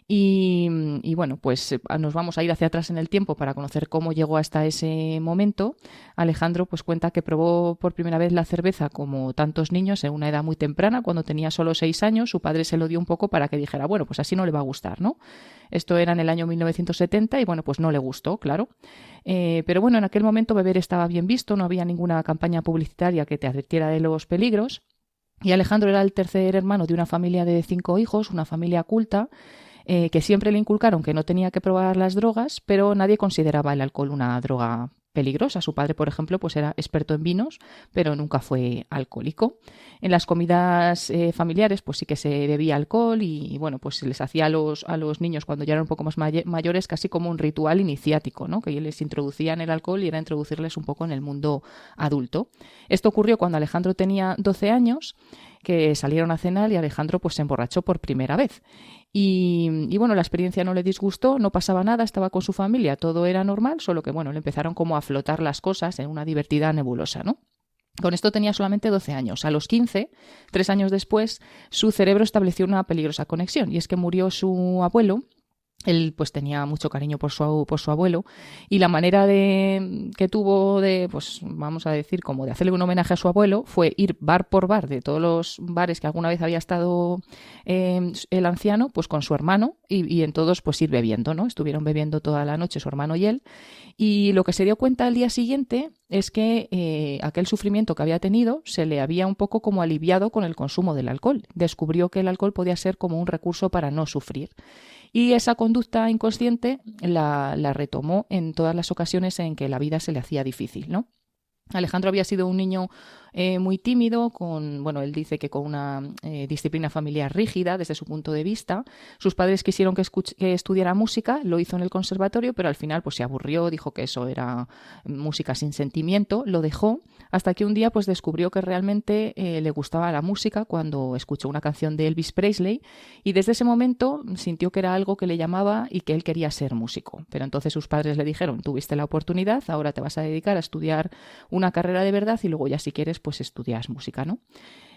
Y, y, bueno, pues eh, nos vamos a ir hacia atrás en el tiempo para conocer cómo llegó hasta ese momento. Alejandro pues cuenta que probó por primera vez la cerveza como tantos niños en una edad muy temprana, cuando tenía solo seis años. Su padre se lo dio un poco para que dijera, bueno, pues así no le va a gustar, ¿no? Esto era en el año 1970 y bueno, pues no le gustó, claro. Eh, pero bueno, en aquel momento beber estaba bien visto, no había ninguna campaña publicitaria que te advirtiera de los peligros. Y Alejandro era el tercer hermano de una familia de cinco hijos, una familia culta, eh, que siempre le inculcaron que no tenía que probar las drogas, pero nadie consideraba el alcohol una droga peligrosa. Su padre, por ejemplo, pues era experto en vinos, pero nunca fue alcohólico. En las comidas eh, familiares, pues sí que se bebía alcohol y, bueno, pues se les hacía a los, a los niños cuando ya eran un poco más mayores casi como un ritual iniciático, ¿no? Que les introducían el alcohol y era introducirles un poco en el mundo adulto. Esto ocurrió cuando Alejandro tenía 12 años que salieron a cenar y Alejandro pues se emborrachó por primera vez. Y, y, bueno, la experiencia no le disgustó, no pasaba nada, estaba con su familia, todo era normal, solo que bueno, le empezaron como a flotar las cosas en una divertida nebulosa, ¿no? Con esto tenía solamente 12 años. A los 15, tres años después, su cerebro estableció una peligrosa conexión y es que murió su abuelo él pues tenía mucho cariño por su, por su abuelo y la manera de, que tuvo de, pues vamos a decir, como de hacerle un homenaje a su abuelo fue ir bar por bar de todos los bares que alguna vez había estado eh, el anciano, pues con su hermano y, y, en todos pues ir bebiendo, ¿no? Estuvieron bebiendo toda la noche su hermano y él y lo que se dio cuenta al día siguiente es que eh, aquel sufrimiento que había tenido se le había un poco como aliviado con el consumo del alcohol. Descubrió que el alcohol podía ser como un recurso para no sufrir. Y esa conducta inconsciente la, la retomó en todas las ocasiones en que la vida se le hacía difícil, ¿no? Alejandro había sido un niño eh, muy tímido, con, bueno, él dice que con una eh, disciplina familiar rígida desde su punto de vista. Sus padres quisieron que, que, estudiara música, lo hizo en el conservatorio, pero al final pues se aburrió, dijo que eso era música sin sentimiento, lo dejó, hasta que un día pues descubrió que realmente eh, le gustaba la música cuando escuchó una canción de Elvis Presley y desde ese momento sintió que era algo que le llamaba y que él quería ser músico. Pero entonces sus padres le dijeron, tuviste la oportunidad, ahora te vas a dedicar a estudiar una carrera de verdad y luego ya si quieres pues estudias música, ¿no?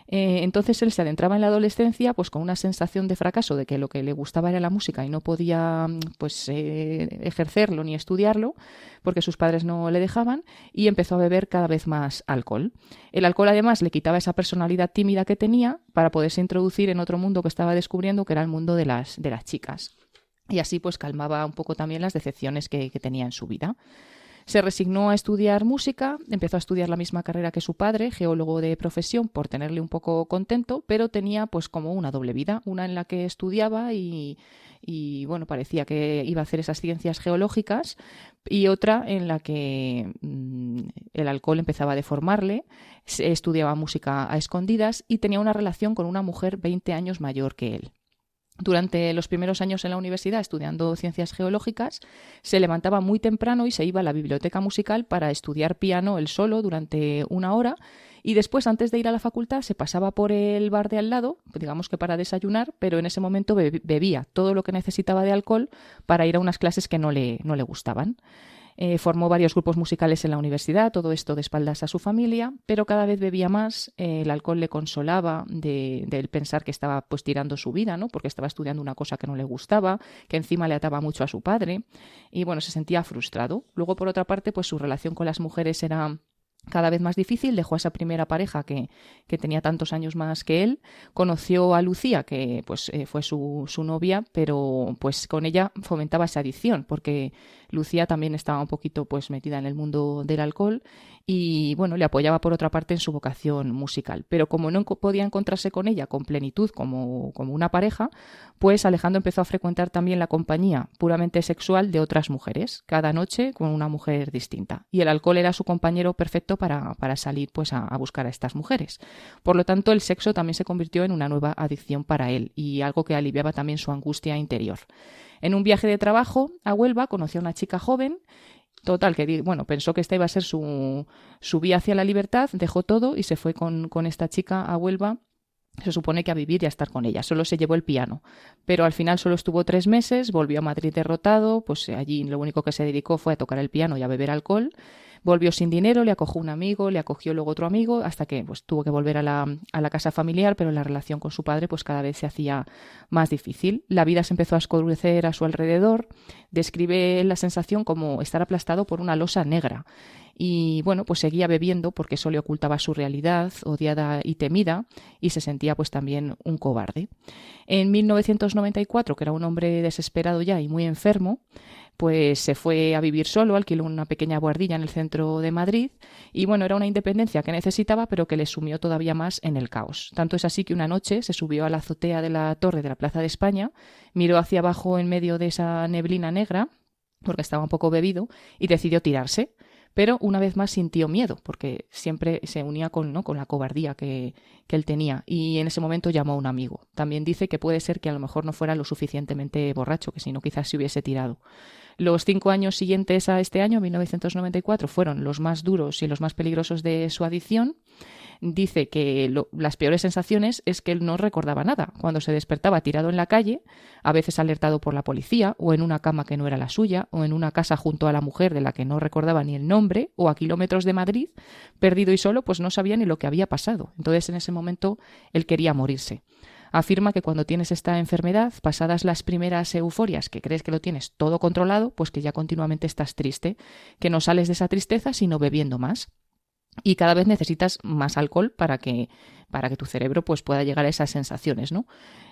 Eh, entonces él se adentraba en la adolescencia pues con una sensación de fracaso de que lo que le gustaba era la música y no podía pues eh, ejercerlo ni estudiarlo porque sus padres no le dejaban y empezó a beber cada vez más alcohol. El alcohol además le quitaba esa personalidad tímida que tenía para poderse introducir en otro mundo que estaba descubriendo que era el mundo de las, de las chicas. Y así pues calmaba un poco también las decepciones que tenía en su vida. Se resignó a estudiar música, empezó a estudiar la misma carrera que su padre, geólogo de profesión, por tenerle un poco contento, pero tenía pues como una doble vida, una en la que estudiaba y, bueno, parecía que iba a hacer esas ciencias geológicas y otra en la que mm, el alcohol empezaba a deformarle, estudiaba música a escondidas y tenía una relación con una mujer 20 años mayor que él. Durante los primeros años en la universidad estudiando ciencias geológicas, se levantaba muy temprano y se iba a la biblioteca musical para estudiar piano él solo durante una hora y después, antes de ir a la facultad, se pasaba por el bar de al lado, digamos que para desayunar, pero en ese momento bebía todo lo que necesitaba de alcohol para ir a unas clases que no le, no le gustaban. Eh, formó varios grupos musicales en la universidad, todo esto de espaldas a su familia, pero cada vez bebía más, eh, el alcohol le consolaba de, pensar que estaba pues tirando su vida, ¿no? porque estaba estudiando una cosa que no le gustaba, que encima le ataba mucho a su padre, y bueno, se sentía frustrado. Luego, por otra parte, pues su relación con las mujeres era cada vez más difícil, dejó a esa primera pareja que, que, tenía tantos años más que él, conoció a Lucía, que pues eh, fue su, su, novia, pero pues con ella fomentaba esa adicción, porque Lucía también estaba un poquito pues metida en el mundo del alcohol y bueno, le apoyaba por otra parte en su vocación musical. Pero como no podía encontrarse con ella con plenitud como, como una pareja, pues Alejandro empezó a frecuentar también la compañía puramente sexual de otras mujeres, cada noche con una mujer distinta. Y el alcohol era su compañero perfecto para, para salir pues a, a buscar a estas mujeres. Por lo tanto, el sexo también se convirtió en una nueva adicción para él y algo que aliviaba también su angustia interior. En un viaje de trabajo a Huelva conoció a una chica joven Total, que bueno, pensó que esta iba a ser su, su vía hacia la libertad, dejó todo y se fue con, con esta chica a Huelva se supone que a vivir y a estar con ella. Solo se llevó el piano. Pero al final solo estuvo tres meses, volvió a Madrid derrotado, pues allí lo único que se dedicó fue a tocar el piano y a beber alcohol. Volvió sin dinero, le acogió un amigo, le acogió luego otro amigo, hasta que pues, tuvo que volver a la, a la casa familiar, pero la relación con su padre pues cada vez se hacía más difícil. La vida se empezó a escurecer a su alrededor. Describe la sensación como estar aplastado por una losa negra y bueno, pues seguía bebiendo porque eso le ocultaba su realidad, odiada y temida, y se sentía pues también un cobarde. En 1994, que era un hombre desesperado ya y muy enfermo, pues se fue a vivir solo, alquiló una pequeña guardilla en el centro de Madrid y bueno, era una independencia que necesitaba pero que le sumió todavía más en el caos. Tanto es así que una noche se subió a la azotea de la torre de la Plaza de España, miró hacia abajo en medio de esa neblina negra porque estaba un poco bebido y decidió tirarse pero una vez más sintió miedo, porque siempre se unía con, ¿no? con la cobardía que, que, él tenía, y en ese momento llamó a un amigo. También dice que puede ser que a lo mejor no fuera lo suficientemente borracho, que si no quizás se hubiese tirado. Los cinco años siguientes a este año, 1994, fueron los más duros y los más peligrosos de su adicción dice que las peores sensaciones es que él no recordaba nada. Cuando se despertaba tirado en la calle, a veces alertado por la policía, o en una cama que no era la suya, o en una casa junto a la mujer de la que no recordaba ni el nombre, o a kilómetros de Madrid, perdido y solo, pues no sabía ni lo que había pasado. Entonces en ese momento él quería morirse afirma que cuando tienes esta enfermedad, pasadas las primeras euforias, que crees que lo tienes todo controlado, pues que ya continuamente estás triste, que no sales de esa tristeza sino bebiendo más y cada vez necesitas más alcohol para que, para que tu cerebro pues, pueda llegar a esas sensaciones, ¿no?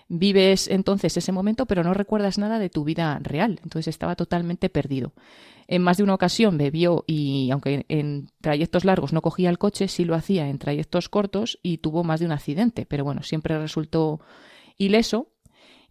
Vives entonces ese momento, pero no recuerdas nada de tu vida real. Entonces estaba totalmente perdido. En más de una ocasión bebió y, aunque en trayectos largos no cogía el coche, sí lo hacía en trayectos cortos y tuvo más de un accidente. Pero bueno, siempre resultó ileso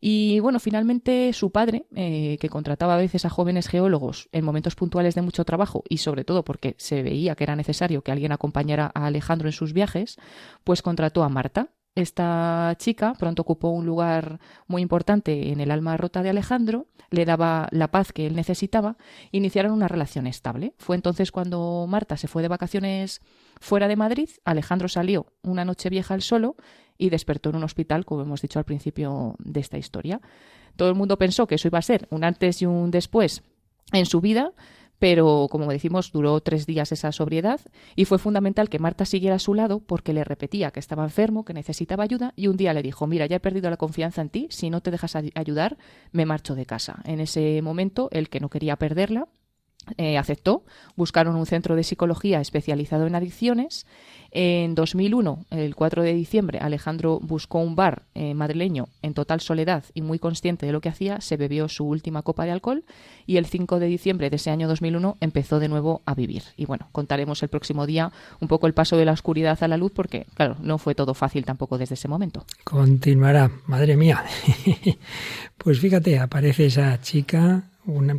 Y bueno, finalmente su padre, eh, que contrataba a veces a jóvenes geólogos en momentos puntuales de mucho trabajo y sobre todo porque se veía que era necesario que alguien acompañara a Alejandro en sus viajes, pues contrató a Marta, esta chica pronto ocupó un lugar muy importante en el alma rota de Alejandro, le daba la paz que él necesitaba, iniciaron una relación estable. Fue entonces cuando Marta se fue de vacaciones fuera de Madrid, Alejandro salió una noche vieja al solo y despertó en un hospital, como hemos dicho al principio de esta historia. Todo el mundo pensó que eso iba a ser un antes y un después en su vida, pero como decimos, duró tres días esa sobriedad y fue fundamental que Marta siguiera a su lado porque le repetía que estaba enfermo, que necesitaba ayuda y un día le dijo, mira, ya he perdido la confianza en ti, si no te dejas ayudar, me marcho de casa. En ese momento, el que no quería perderla, eh, aceptó, buscaron un centro de psicología especializado en adicciones. En 2001, el 4 de diciembre, Alejandro buscó un bar eh, madrileño en total soledad y muy consciente de lo que hacía, se bebió su última copa de alcohol y el 5 de diciembre de ese año 2001 empezó de nuevo a vivir. Y bueno, contaremos el próximo día un poco el paso de la oscuridad a la luz porque, claro, no fue todo fácil tampoco desde ese momento. Continuará, madre mía. pues fíjate, aparece esa chica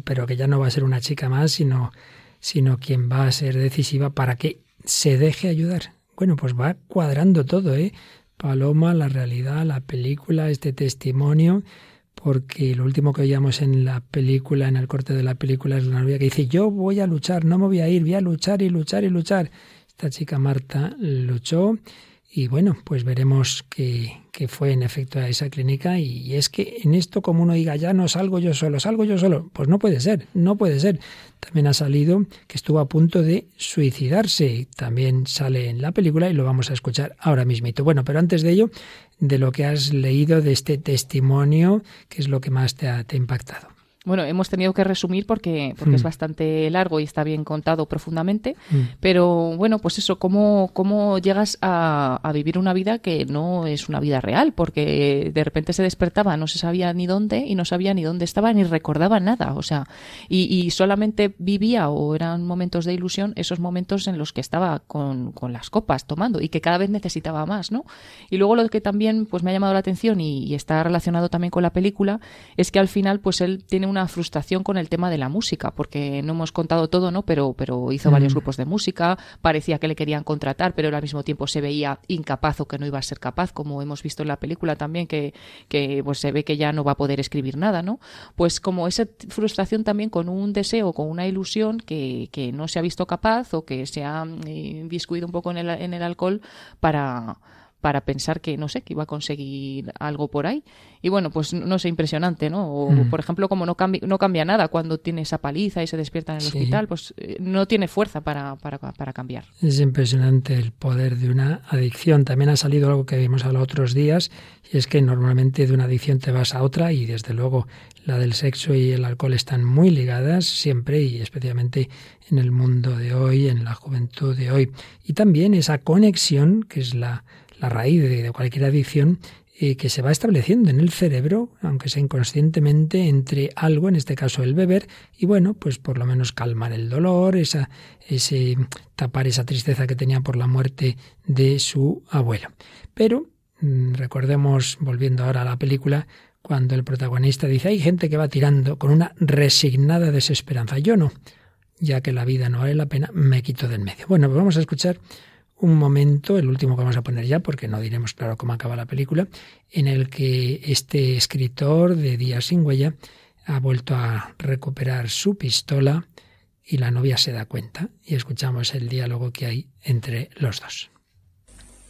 pero que ya no va a ser una chica más, sino, sino quien va a ser decisiva para que se deje ayudar. Bueno, pues va cuadrando todo, ¿eh? Paloma, la realidad, la película, este testimonio, porque lo último que oíamos en la película, en el corte de la película, es la novia que dice, yo voy a luchar, no me voy a ir, voy a luchar y luchar y luchar. Esta chica Marta luchó y bueno, pues veremos que, fue en efecto a esa clínica y, es que en esto como uno diga, ya no salgo yo solo, salgo yo solo, pues no puede ser, no puede ser. También ha salido que estuvo a punto de suicidarse, también sale en la película y lo vamos a escuchar ahora mismito. Bueno, pero antes de ello, de lo que has leído de este testimonio, ¿qué es lo que más te ha impactado? Bueno, hemos tenido que resumir porque, porque es mm. bastante largo y está bien contado profundamente, mm. pero bueno, pues eso, ¿cómo, cómo llegas a, a, vivir una vida que no es una vida real? Porque de repente se despertaba, no se sabía ni dónde y no sabía ni dónde estaba ni recordaba nada, o sea, y, y solamente vivía o eran momentos de ilusión esos momentos en los que estaba con, con, las copas tomando y que cada vez necesitaba más, ¿no? Y luego lo que también pues me ha llamado la atención y, y está relacionado también con la película es que al final pues él tiene un una frustración con el tema de la música, porque no hemos contado todo, ¿no? Pero, pero hizo varios mm. grupos de música, parecía que le querían contratar, pero al mismo tiempo se veía incapaz o que no iba a ser capaz, como hemos visto en la película también, que, que pues se ve que ya no va a poder escribir nada, ¿no? Pues como esa frustración también con un deseo, con una ilusión que, que no se ha visto capaz o que se ha eh, inviscuido un poco en el, en el alcohol para para pensar que, no sé, que iba a conseguir algo por ahí. Y bueno, pues no sé, impresionante, ¿no? O, mm. por ejemplo, como no, cambia, no cambia nada cuando tiene esa paliza y se despierta en el hospital, pues eh, no tiene fuerza para, para, para, cambiar. Es impresionante el poder de una adicción. También ha salido algo que vimos a los otros días, y es que normalmente de una adicción te vas a otra y desde luego la del sexo y el alcohol están muy ligadas siempre y especialmente en el mundo de hoy, en la juventud de hoy. Y también esa conexión, que es la la raíz de, cualquier adicción eh, que se va estableciendo en el cerebro, aunque sea inconscientemente, entre algo, en este caso el beber, y bueno, pues por lo menos calmar el dolor, esa, ese tapar esa tristeza que tenía por la muerte de su abuelo. Pero mm, recordemos, volviendo ahora a la película, cuando el protagonista dice hay gente que va tirando con una resignada desesperanza. Yo no, ya que la vida no vale la pena, me quito del medio. Bueno, pues vamos a escuchar un momento, el último que vamos a poner ya, porque no diremos claro cómo acaba la película, en el que este escritor de Días sin huella ha vuelto a recuperar su pistola y la novia se da cuenta y escuchamos el diálogo que hay entre los dos.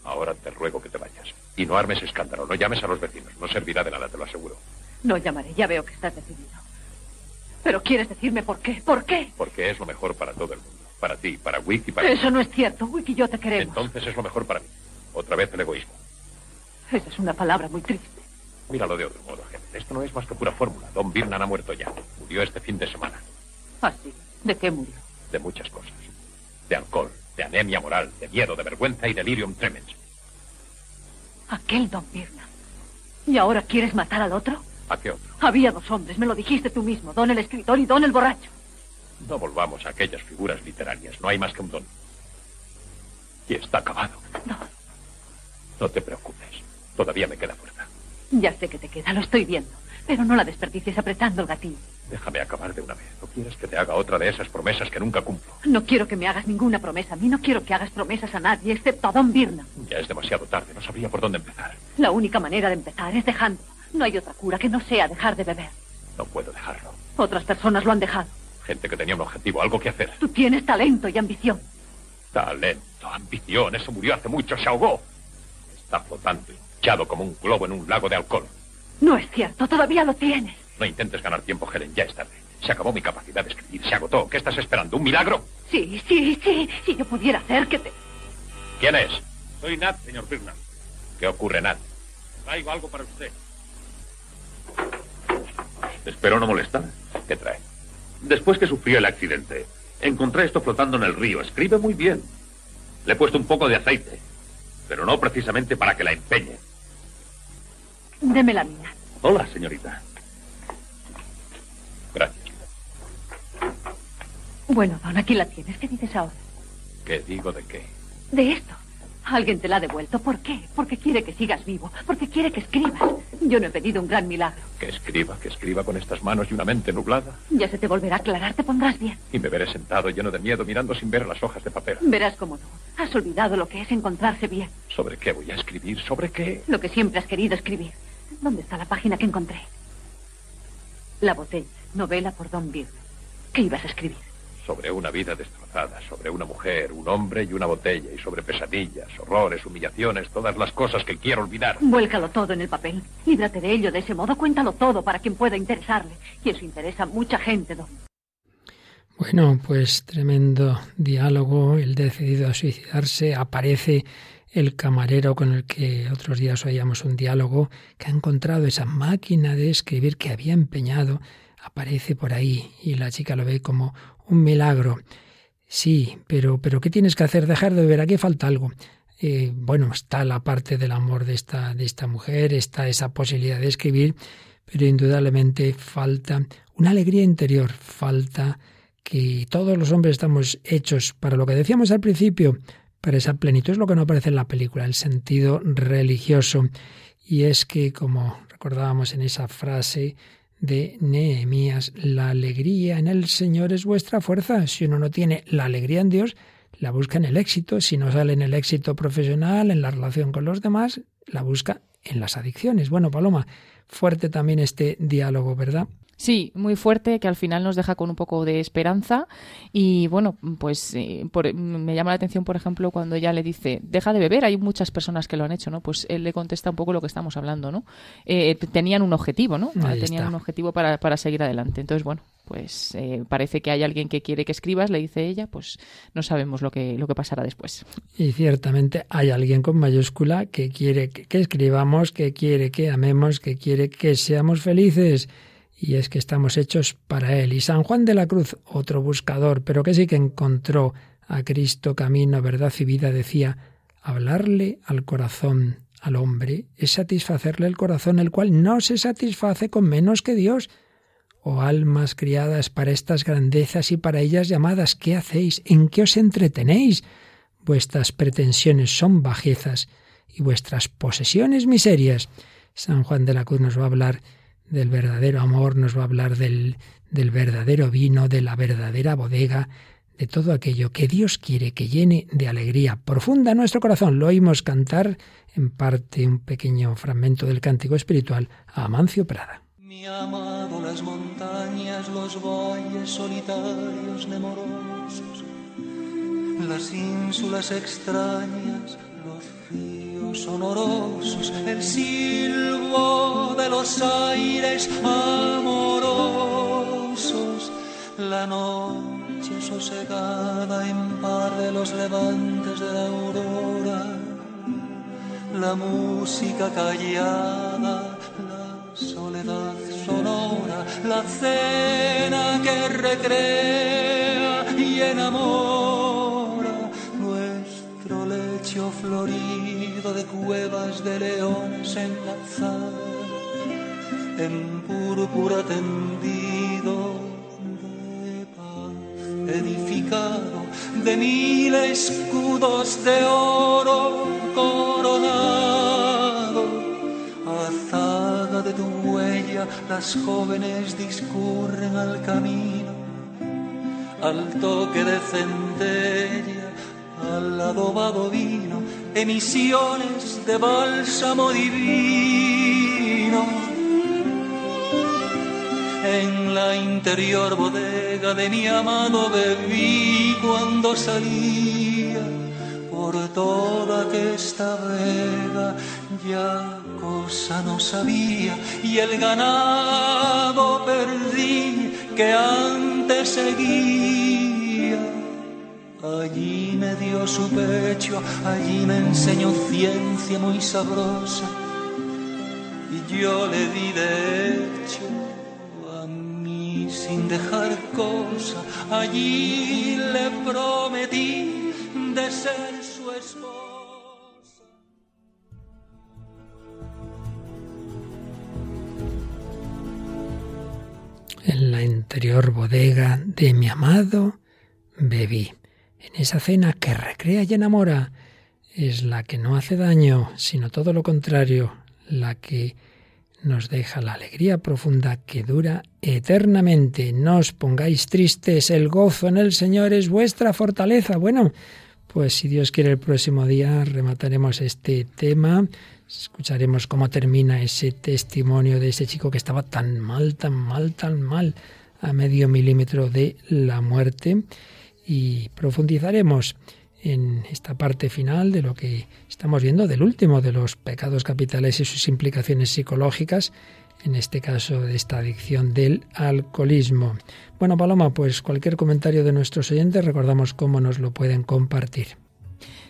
Ahora te ruego que te vayas y no armes escándalo, no llames a los vecinos, no servirá de nada, te lo aseguro. No llamaré, ya veo que estás decidido. Pero quieres decirme por qué, ¿por qué? Porque es lo mejor para todo el mundo. Para ti, para Wick y para... Eso no es cierto. Wick y yo te queremos. Entonces es lo mejor para mí. Otra vez el egoísmo. Esa es una palabra muy triste. Míralo de otro modo, gente. Esto no es más que pura fórmula. Don Birnan ha muerto ya. Murió este fin de semana. ¿Ah, sí? ¿De qué murió? De muchas cosas. De alcohol, de anemia moral, de miedo, de vergüenza y delirium tremens. Aquel Don Birnan. ¿Y ahora quieres matar al otro? ¿A qué otro? Había dos hombres, me lo dijiste tú mismo. Don el escritor y Don el borracho. No volvamos a aquellas figuras literarias. No hay más que un don. Y está acabado. No. No te preocupes. Todavía me queda fuerza. Ya sé que te queda, lo estoy viendo. Pero no la desperdicies apretando el gatillo. Déjame acabar de una vez. ¿No quieres que te haga otra de esas promesas que nunca cumplo? No quiero que me hagas ninguna promesa a mí. No quiero que hagas promesas a nadie, excepto a Don Birna. Ya es demasiado tarde. No sabría por dónde empezar. La única manera de empezar es dejando. No hay otra cura que no sea dejar de beber. No puedo dejarlo. Otras personas lo han dejado. Gente que tenía un objetivo, algo que hacer. Tú tienes talento y ambición. Talento, ambición. Eso murió hace mucho. Se ahogó. Está flotando, hinchado como un globo en un lago de alcohol. No es cierto. Todavía lo tienes. No intentes ganar tiempo, Helen. Ya es tarde. Se acabó mi capacidad de escribir. Se agotó. ¿Qué estás esperando? ¿Un milagro? Sí, sí, sí. Si yo pudiera hacer que te... ¿Quién es? Soy Nat, señor Birnam. ¿Qué ocurre, Nat? Traigo algo para usted. Espero no molestar. ¿Qué trae? Después que sufrió el accidente, encontré esto flotando en el río. Escribe muy bien. Le he puesto un poco de aceite, pero no precisamente para que la empeñe. Deme la mía. Hola, señorita. Gracias. Bueno, Don, aquí la tienes. ¿Qué dices ahora? ¿Qué digo de qué? De esto. Alguien te la ha devuelto. ¿Por qué? Porque quiere que sigas vivo. Porque quiere que escribas. Yo no he pedido un gran milagro. Que escriba, que escriba con estas manos y una mente nublada. Ya se te volverá a aclarar. Te pondrás bien. Y me veré sentado lleno de miedo mirando sin ver las hojas de papel. Verás cómo no. Has olvidado lo que es encontrarse bien. ¿Sobre qué voy a escribir? ¿Sobre qué? Lo que siempre has querido escribir. ¿Dónde está la página que encontré? La botella. Novela por Don Bird. ¿Qué ibas a escribir? Sobre una vida destrozada, sobre una mujer, un hombre y una botella, y sobre pesadillas, horrores, humillaciones, todas las cosas que quiero olvidar. Vuélcalo todo en el papel. Líbrate de ello de ese modo. Cuéntalo todo para quien pueda interesarle. Y eso interesa a mucha gente, Don. Bueno, pues tremendo diálogo. El decidido a suicidarse. Aparece el camarero con el que otros días oíamos un diálogo, que ha encontrado esa máquina de escribir que había empeñado. Aparece por ahí y la chica lo ve como un milagro. Sí, pero, pero ¿qué tienes que hacer? Dejar de beber. Aquí falta algo. Eh, bueno, está la parte del amor de esta, de esta mujer, está esa posibilidad de escribir, pero indudablemente falta una alegría interior, falta que todos los hombres estamos hechos para lo que decíamos al principio, para esa plenitud. Es lo que no aparece en la película, el sentido religioso. Y es que, como recordábamos en esa frase, de Nehemías. La alegría en el Señor es vuestra fuerza. Si uno no tiene la alegría en Dios, la busca en el éxito. Si no sale en el éxito profesional, en la relación con los demás, la busca en las adicciones. Bueno, Paloma, fuerte también este diálogo, ¿verdad? Sí, muy fuerte, que al final nos deja con un poco de esperanza. Y bueno, pues eh, por, me llama la atención, por ejemplo, cuando ella le dice, deja de beber, hay muchas personas que lo han hecho, ¿no? Pues él le contesta un poco lo que estamos hablando, ¿no? Eh, tenían un objetivo, ¿no? Ahí tenían está. un objetivo para, para seguir adelante. Entonces, bueno, pues eh, parece que hay alguien que quiere que escribas, le dice ella, pues no sabemos lo que, lo que pasará después. Y ciertamente hay alguien con mayúscula que quiere que, que escribamos, que quiere que amemos, que quiere que seamos felices. Y es que estamos hechos para Él. Y San Juan de la Cruz, otro buscador, pero que sí que encontró a Cristo camino, verdad y vida, decía, hablarle al corazón al hombre es satisfacerle el corazón, el cual no se satisface con menos que Dios. Oh almas criadas para estas grandezas y para ellas llamadas, ¿qué hacéis? ¿En qué os entretenéis? Vuestras pretensiones son bajezas y vuestras posesiones miserias. San Juan de la Cruz nos va a hablar del verdadero amor, nos va a hablar del, del verdadero vino, de la verdadera bodega, de todo aquello que Dios quiere que llene de alegría profunda nuestro corazón. Lo oímos cantar en parte un pequeño fragmento del cántico espiritual a Amancio Prada. Mi amado las montañas, los valles solitarios nemorosos, las ínsulas extrañas, los sonorosos, el silbo de los aires amorosos, la noche sosegada en par de los levantes de la aurora, la música callada, la soledad sonora, la cena que recrea y enamora, nuestro lecho florido de cuevas de leones enlazadas, en púrpura tendido de paz, edificado de mil escudos de oro coronado, azaga de tu huella ella las jóvenes discurren al camino, al toque de centella, al adobado vino, emisiones de bálsamo divino. En la interior bodega de mi amado bebí cuando salía por toda aquesta vega ya cosa no sabía y el ganado perdí que antes seguía. Allí me dio su pecho, allí me enseñó ciencia muy sabrosa y yo le di de hecho a mí sin dejar cosa. Allí le prometí de ser su esposa. En la interior bodega de mi amado bebí. En esa cena que recrea y enamora es la que no hace daño, sino todo lo contrario, la que nos deja la alegría profunda que dura eternamente. No os pongáis tristes, el gozo en el Señor es vuestra fortaleza. Bueno, pues si Dios quiere el próximo día remataremos este tema, escucharemos cómo termina ese testimonio de ese chico que estaba tan mal, tan mal, tan mal, a medio milímetro de la muerte y profundizaremos en esta parte final de lo que estamos viendo del último de los pecados capitales y sus implicaciones psicológicas, en este caso de esta adicción del alcoholismo. Bueno, Paloma, pues cualquier comentario de nuestros oyentes, recordamos cómo nos lo pueden compartir.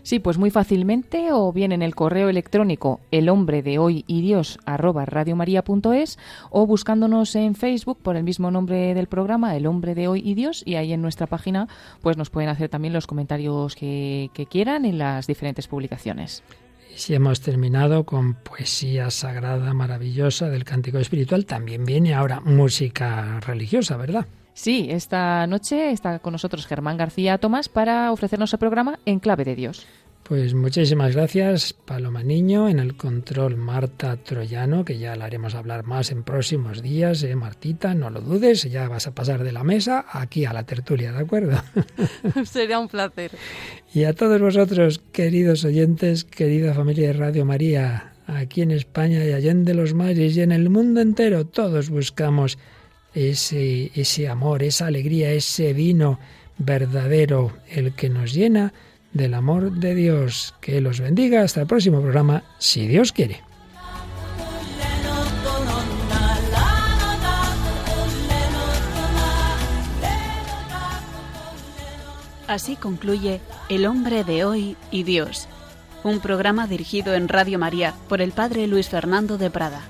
Sí, pues muy fácilmente o bien en el correo electrónico el hombre de hoy y Dios radiomaria.es o buscándonos en Facebook por el mismo nombre del programa, el hombre de hoy y Dios, y ahí en nuestra página pues nos pueden hacer también los comentarios que, que quieran en las diferentes publicaciones. Si hemos terminado con poesía sagrada maravillosa del cántico espiritual, también viene ahora música religiosa, ¿verdad? Sí, esta noche está con nosotros Germán García Tomás para ofrecernos el programa En Clave de Dios. Pues muchísimas gracias, Paloma Niño, en el control Marta Troyano, que ya la haremos hablar más en próximos días, ¿eh, Martita? No lo dudes, ya vas a pasar de la mesa aquí a la tertulia, ¿de acuerdo? Sería un placer. Y a todos vosotros, queridos oyentes, querida familia de Radio María, aquí en España y allende los mares y en el mundo entero, todos buscamos ese, ese amor, esa alegría, ese vino verdadero, el que nos llena del amor de Dios. Que los bendiga. Hasta el próximo programa, si Dios quiere. Así concluye El hombre de hoy y Dios, un programa dirigido en Radio María por el Padre Luis Fernando de Prada.